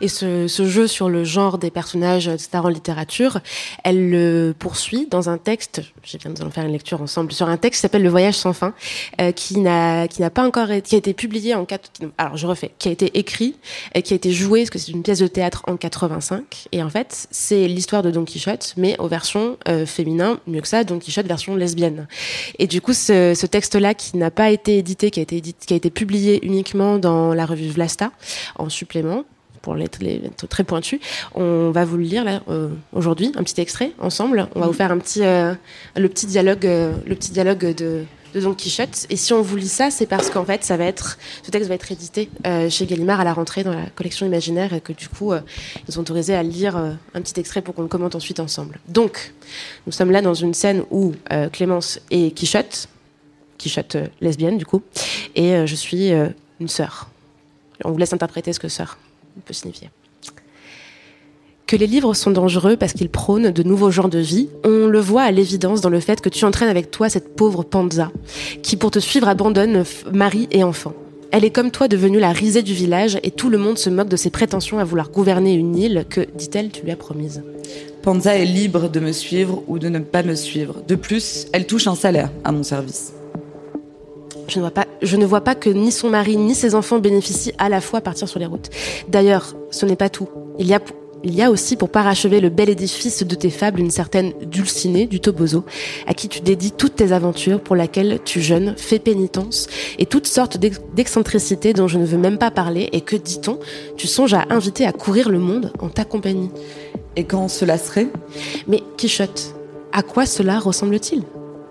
Et ce, jeu sur le genre des personnages stars en littérature, elle le poursuit dans un texte, j'ai bien nous allons faire une lecture ensemble, sur un texte qui s'appelle Le Voyage sans fin, euh, qui n'a pas encore qui a été publié en quatre, alors je refais, qui a été écrit qui a été joué, parce que c'est une pièce de théâtre en 85, et en fait c'est l'histoire de Don Quichotte, mais aux versions euh, féminin, mieux que ça, Don Quichotte version lesbienne. Et du coup ce, ce texte-là qui n'a pas été édité, qui a été édité, qui a été publié uniquement dans la revue Vlasta en supplément pour être, très pointu. On va vous le lire là euh, aujourd'hui, un petit extrait ensemble. On va vous faire un petit, euh, le petit dialogue, euh, le petit dialogue de, Don Quichotte. Et si on vous lit ça, c'est parce qu'en fait, ça va être, ce texte va être édité chez Gallimard à la rentrée dans la collection imaginaire et que du coup, ils nous ont autorisé à lire un petit extrait pour qu'on le commente ensuite ensemble. Donc, nous sommes là dans une scène où Clémence et Quichotte, Quichotte lesbienne du coup, et je suis une sœur. On vous laisse interpréter ce que sœur peut signifier. Que les livres sont dangereux parce qu'ils prônent de nouveaux genres de vie, on le voit à l'évidence dans le fait que tu entraînes avec toi cette pauvre Panza, qui pour te suivre abandonne mari et enfant. Elle est comme toi devenue la risée du village et tout le monde se moque de ses prétentions à vouloir gouverner une île que, dit-elle, tu lui as promise. Panza est libre de me suivre ou de ne pas me suivre. De plus, elle touche un salaire à mon service. Je ne, vois pas, je ne vois pas que ni son mari ni ses enfants bénéficient à la fois partir sur les routes. D'ailleurs, ce n'est pas tout. Il y a il y a aussi pour parachever le bel édifice de tes fables une certaine Dulcinée du Toboso, à qui tu dédies toutes tes aventures pour laquelle tu jeûnes, fais pénitence, et toutes sortes d'excentricités dont je ne veux même pas parler, et que, dit-on, tu songes à inviter à courir le monde en ta compagnie. Et quand cela serait? Mais Quichotte, À quoi cela ressemble-t-il?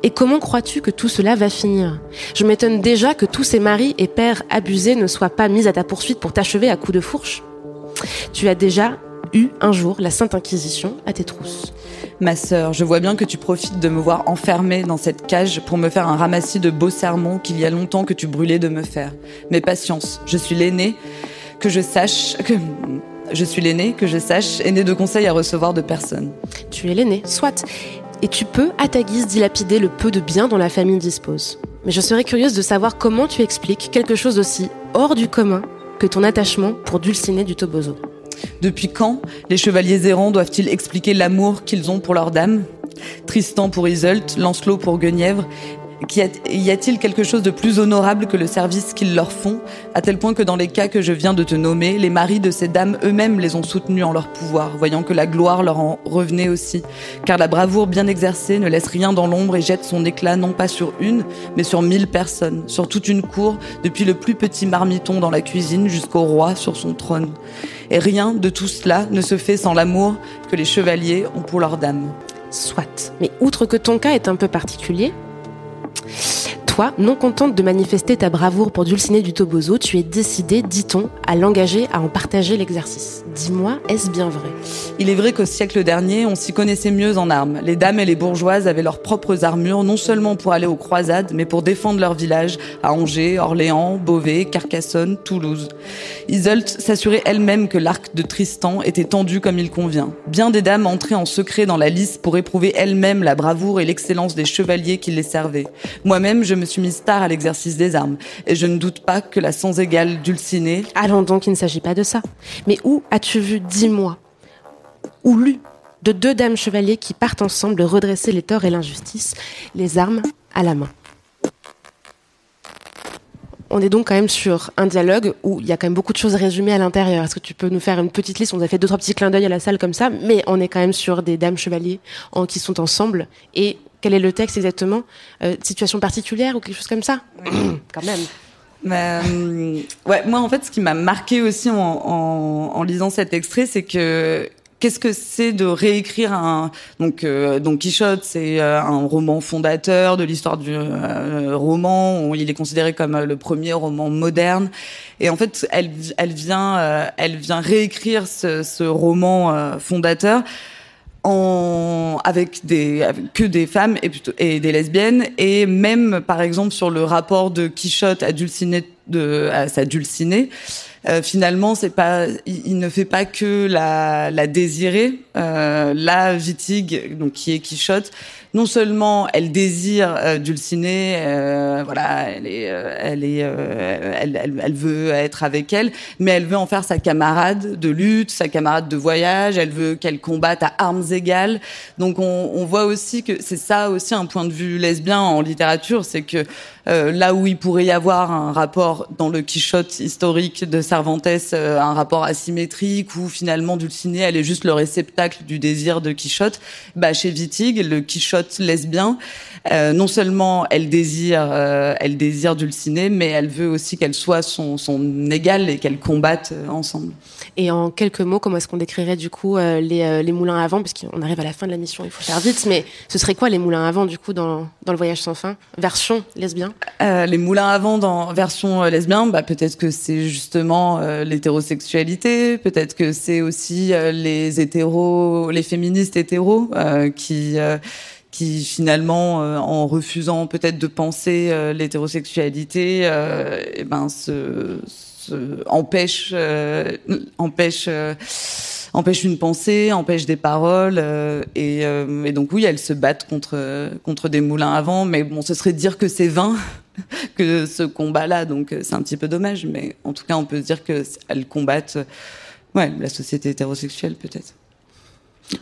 Et comment crois-tu que tout cela va finir? Je m'étonne déjà que tous ces maris et pères abusés ne soient pas mis à ta poursuite pour t'achever à coups de fourche. Tu as déjà eu un jour la Sainte Inquisition à tes trousses. Ma sœur, je vois bien que tu profites de me voir enfermée dans cette cage pour me faire un ramassis de beaux sermons qu'il y a longtemps que tu brûlais de me faire. Mais patience, je suis l'aîné, que je sache que je suis l'aîné, que je sache, aîné de conseils à recevoir de personne. Tu es l'aîné, soit. Et tu peux, à ta guise, dilapider le peu de biens dont la famille dispose. Mais je serais curieuse de savoir comment tu expliques quelque chose aussi hors du commun que ton attachement pour Dulcinée du Toboso. Depuis quand les chevaliers errants doivent-ils expliquer l'amour qu'ils ont pour leur dame Tristan pour Iseult, Lancelot pour Guenièvre. Y a-t-il quelque chose de plus honorable que le service qu'ils leur font, à tel point que dans les cas que je viens de te nommer, les maris de ces dames eux-mêmes les ont soutenus en leur pouvoir, voyant que la gloire leur en revenait aussi, car la bravoure bien exercée ne laisse rien dans l'ombre et jette son éclat non pas sur une, mais sur mille personnes, sur toute une cour, depuis le plus petit marmiton dans la cuisine jusqu'au roi sur son trône. Et rien de tout cela ne se fait sans l'amour que les chevaliers ont pour leurs dames. Soit. Mais outre que ton cas est un peu particulier, Mm-hmm. Toi, non contente de manifester ta bravoure pour Dulcinée du Toboso, tu es décidée, dit-on, à l'engager à en partager l'exercice. Dis-moi, est-ce bien vrai? Il est vrai qu'au siècle dernier, on s'y connaissait mieux en armes. Les dames et les bourgeoises avaient leurs propres armures, non seulement pour aller aux croisades, mais pour défendre leur village à Angers, Orléans, Beauvais, Carcassonne, Toulouse. Iseult s'assurait elle-même que l'arc de Tristan était tendu comme il convient. Bien des dames entraient en secret dans la lice pour éprouver elles-mêmes la bravoure et l'excellence des chevaliers qui les servaient. Moi-même, je me suis mise tard à l'exercice des armes, et je ne doute pas que la sans égale Dulcinée... Allons donc, il ne s'agit pas de ça. Mais où as-tu vu, dis-moi, ou lu de deux dames chevaliers qui partent ensemble redresser les torts et l'injustice, les armes à la main? On est donc quand même sur un dialogue où il y a quand même beaucoup de choses résumées à l'intérieur. Est-ce que tu peux nous faire une petite liste? On a fait deux trois petits clins d'œil à la salle comme ça, mais on est quand même sur des dames chevaliers en, qui sont ensemble et quel est le texte exactement euh, Situation particulière ou quelque chose comme ça <clears throat> Quand même. Euh, ouais, moi en fait, ce qui m'a marqué aussi en, en, en lisant cet extrait, c'est que qu'est-ce que c'est de réécrire un donc euh, donc Quichotte c'est euh, un roman fondateur de l'histoire du roman il est considéré comme le premier roman moderne. Et en fait elle elle vient elle vient réécrire ce, ce roman fondateur en, avec des que des femmes et, plutôt, et des lesbiennes. Et même par exemple sur le rapport de Quichotte à Dulcinée de à sa Dulcinée euh, finalement c'est pas il, ne fait pas que la, la désirer. Euh, la Vitig donc qui est Quichotte non seulement elle désire euh, Dulcinée, euh, voilà, elle est, euh, elle est, euh, elle, elle, elle, veut être avec elle, mais elle veut en faire sa camarade de lutte, sa camarade de voyage. Elle veut qu'elle combatte à armes égales. Donc on, on voit aussi que c'est ça aussi un point de vue lesbien en littérature, c'est que euh, là où il pourrait y avoir un rapport dans le Quichotte historique de Cervantes, un rapport asymétrique où finalement Dulcinée elle est juste le réceptacle du désir de Quichotte, bah chez Vitig le Quichotte lesbien. Euh, non seulement elle désire, euh, elle désire Dulcinée, mais elle veut aussi qu'elle soit son, son égale et qu'elle combatte euh, ensemble. Et en quelques mots, comment est-ce qu'on décrirait du coup les, les, moulins à vent, puisqu'on arrive à la fin de la mission, il faut faire vite, mais ce serait quoi les moulins à vent du coup dans, dans le voyage sans fin, version lesbien? Les moulins à vent dans version lesbien, bah, peut-être que c'est justement l'hétérosexualité, peut-être que c'est aussi les hétéros, les féministes hétéros qui qui finalement, euh, en refusant peut-être de penser euh, l'hétérosexualité, euh, eh ben se, se empêche empêche empêche une pensée, empêche des paroles, et, donc oui, elles se battent contre contre des moulins à vent, mais bon, ce serait dire que c'est vain <laughs> que ce combat-là, donc c'est un petit peu dommage, mais en tout cas, on peut dire que elles combattent, ouais, la société hétérosexuelle peut-être.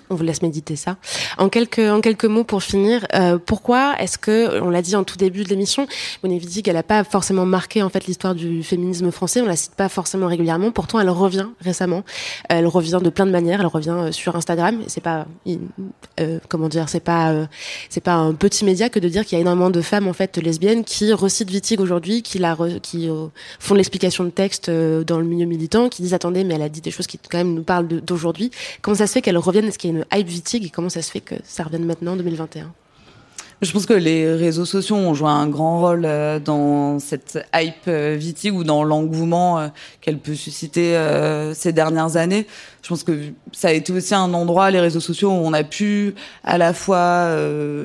On vous laisse méditer ça. En quelques, en quelques mots pour finir, euh, pourquoi est-ce que, on l'a dit en tout début de l'émission, Monique dit qu'elle n'a pas forcément marqué en fait l'histoire du féminisme français, on la cite pas forcément régulièrement, pourtant elle revient récemment, elle revient de plein de manières, elle revient euh, sur Instagram, c'est pas, euh, comment dire, c'est pas, euh, pas un petit média que de dire qu'il y a énormément de femmes en fait lesbiennes qui recitent Wittig aujourd'hui, qui la, qui font l'explication de texte dans le milieu militant, qui disent attendez mais elle a dit des choses qui quand même nous parlent d'aujourd'hui. Comment ça se fait qu'elle revienne est-ce qu'il y a une hype vitig et comment ça se fait que ça revienne maintenant en 2021 je pense que les réseaux sociaux ont joué un grand rôle euh, dans cette hype euh, vitig ou dans l'engouement euh, qu'elle peut susciter ces dernières années. Je pense que ça a été aussi un endroit, les réseaux sociaux, où on a pu à la fois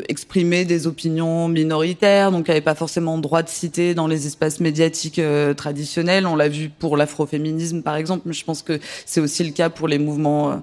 exprimer des opinions minoritaires, donc n'y avait pas forcément droit de citer dans les espaces médiatiques traditionnels. On l'a vu pour l'afroféminisme, par exemple, mais je pense que c'est aussi le cas pour les mouvements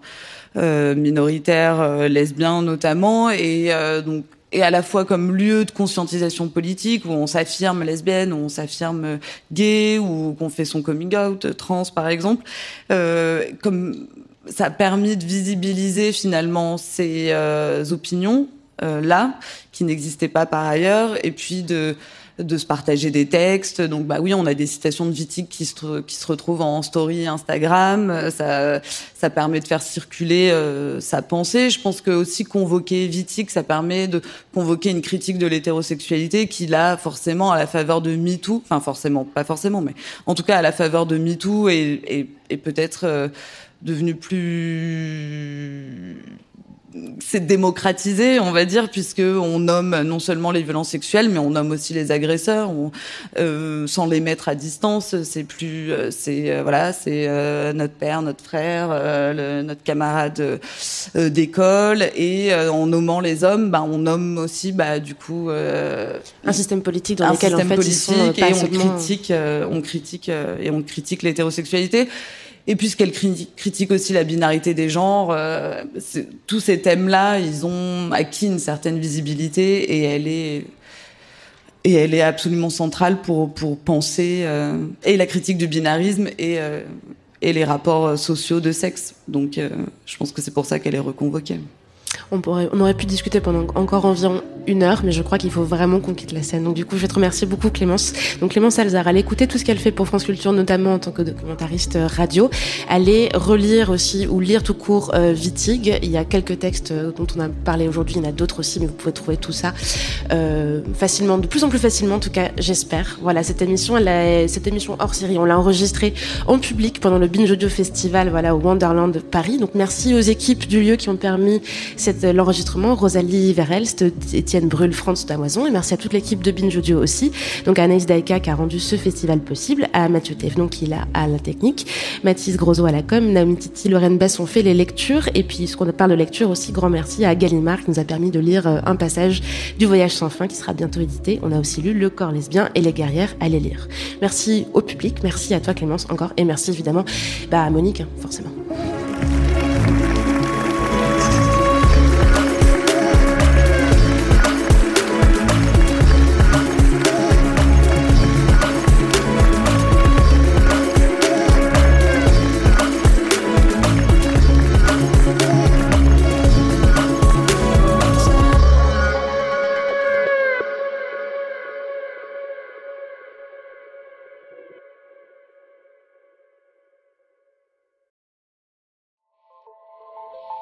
minoritaires, lesbiens notamment. Et donc et à la fois comme lieu de conscientisation politique où on s'affirme lesbienne, on s'affirme gay, ou qu'on fait son coming out trans par exemple, euh, comme ça a permis de visibiliser finalement ces euh, opinions euh, là qui n'existaient pas par ailleurs, et puis de de se partager des textes. Donc bah oui, on a des citations de Wittig qui se, qui se retrouvent en story Instagram. Ça, ça permet de faire circuler euh, sa pensée. Je pense que aussi convoquer Wittig, ça permet de convoquer une critique de l'hétérosexualité qui là, forcément, à la faveur de MeToo, enfin forcément, pas forcément, mais en tout cas à la faveur de MeToo, et, et, peut-être euh, devenu plus c'est démocratisé, on va dire, puisque on nomme non seulement les violences sexuelles, mais on nomme aussi les agresseurs, euh, sans les mettre à distance. C'est plus, euh, c'est euh, voilà, c'est notre père, notre frère, notre camarade d'école, et en nommant les hommes, bah, on nomme aussi, bah, du coup, un système politique dans lequel en fait politique, ils et on critique, on critique et on critique l'hétérosexualité. Et puisqu'elle critique aussi la binarité des genres, euh, tous ces thèmes-là, ils ont acquis une certaine visibilité et elle est et elle est absolument centrale pour pour penser euh, et la critique du binarisme et euh, et les rapports sociaux de sexe. Donc, je pense que c'est pour ça qu'elle est reconvoquée. On, aurait pu discuter pendant encore environ une heure, mais je crois qu'il faut vraiment qu'on quitte la scène. Donc du coup, je vais te remercier beaucoup Clémence. Donc Clémence Alzar, allez écouter tout ce qu'elle fait pour France Culture, notamment en tant que documentariste euh, radio. Allez relire aussi ou lire tout court euh, Vitig. Il y a quelques textes euh, dont on a parlé aujourd'hui, il y en a d'autres aussi, mais vous pouvez trouver tout ça euh, facilement, de plus en plus facilement. En tout cas, j'espère. Voilà, cette émission, cette émission hors série, on l'a enregistrée en public pendant le Binge Audio Festival, voilà, au Wonderland Paris. Donc merci aux équipes du lieu qui ont permis cette l'enregistrement, Rosalie Verelst, Étienne Brûle, France Damoison, et merci à toute l'équipe de Binge Audio aussi. Donc à Anaïs Daika qui a rendu ce festival possible, à Mathieu Thévenon qui là à la technique, Mathis Grosot à la com, Naomi Titi, Lorraine Bess ont fait les lectures, et puis ce qu'on parle de lecture aussi, grand merci à Gallimard qui nous a permis de lire euh, un passage du Voyage sans fin qui sera bientôt édité. On a aussi lu Le corps lesbien et les guerrières à les lire. Merci au public, merci à toi Clémence encore, et merci évidemment bah, à Monique, hein, forcément.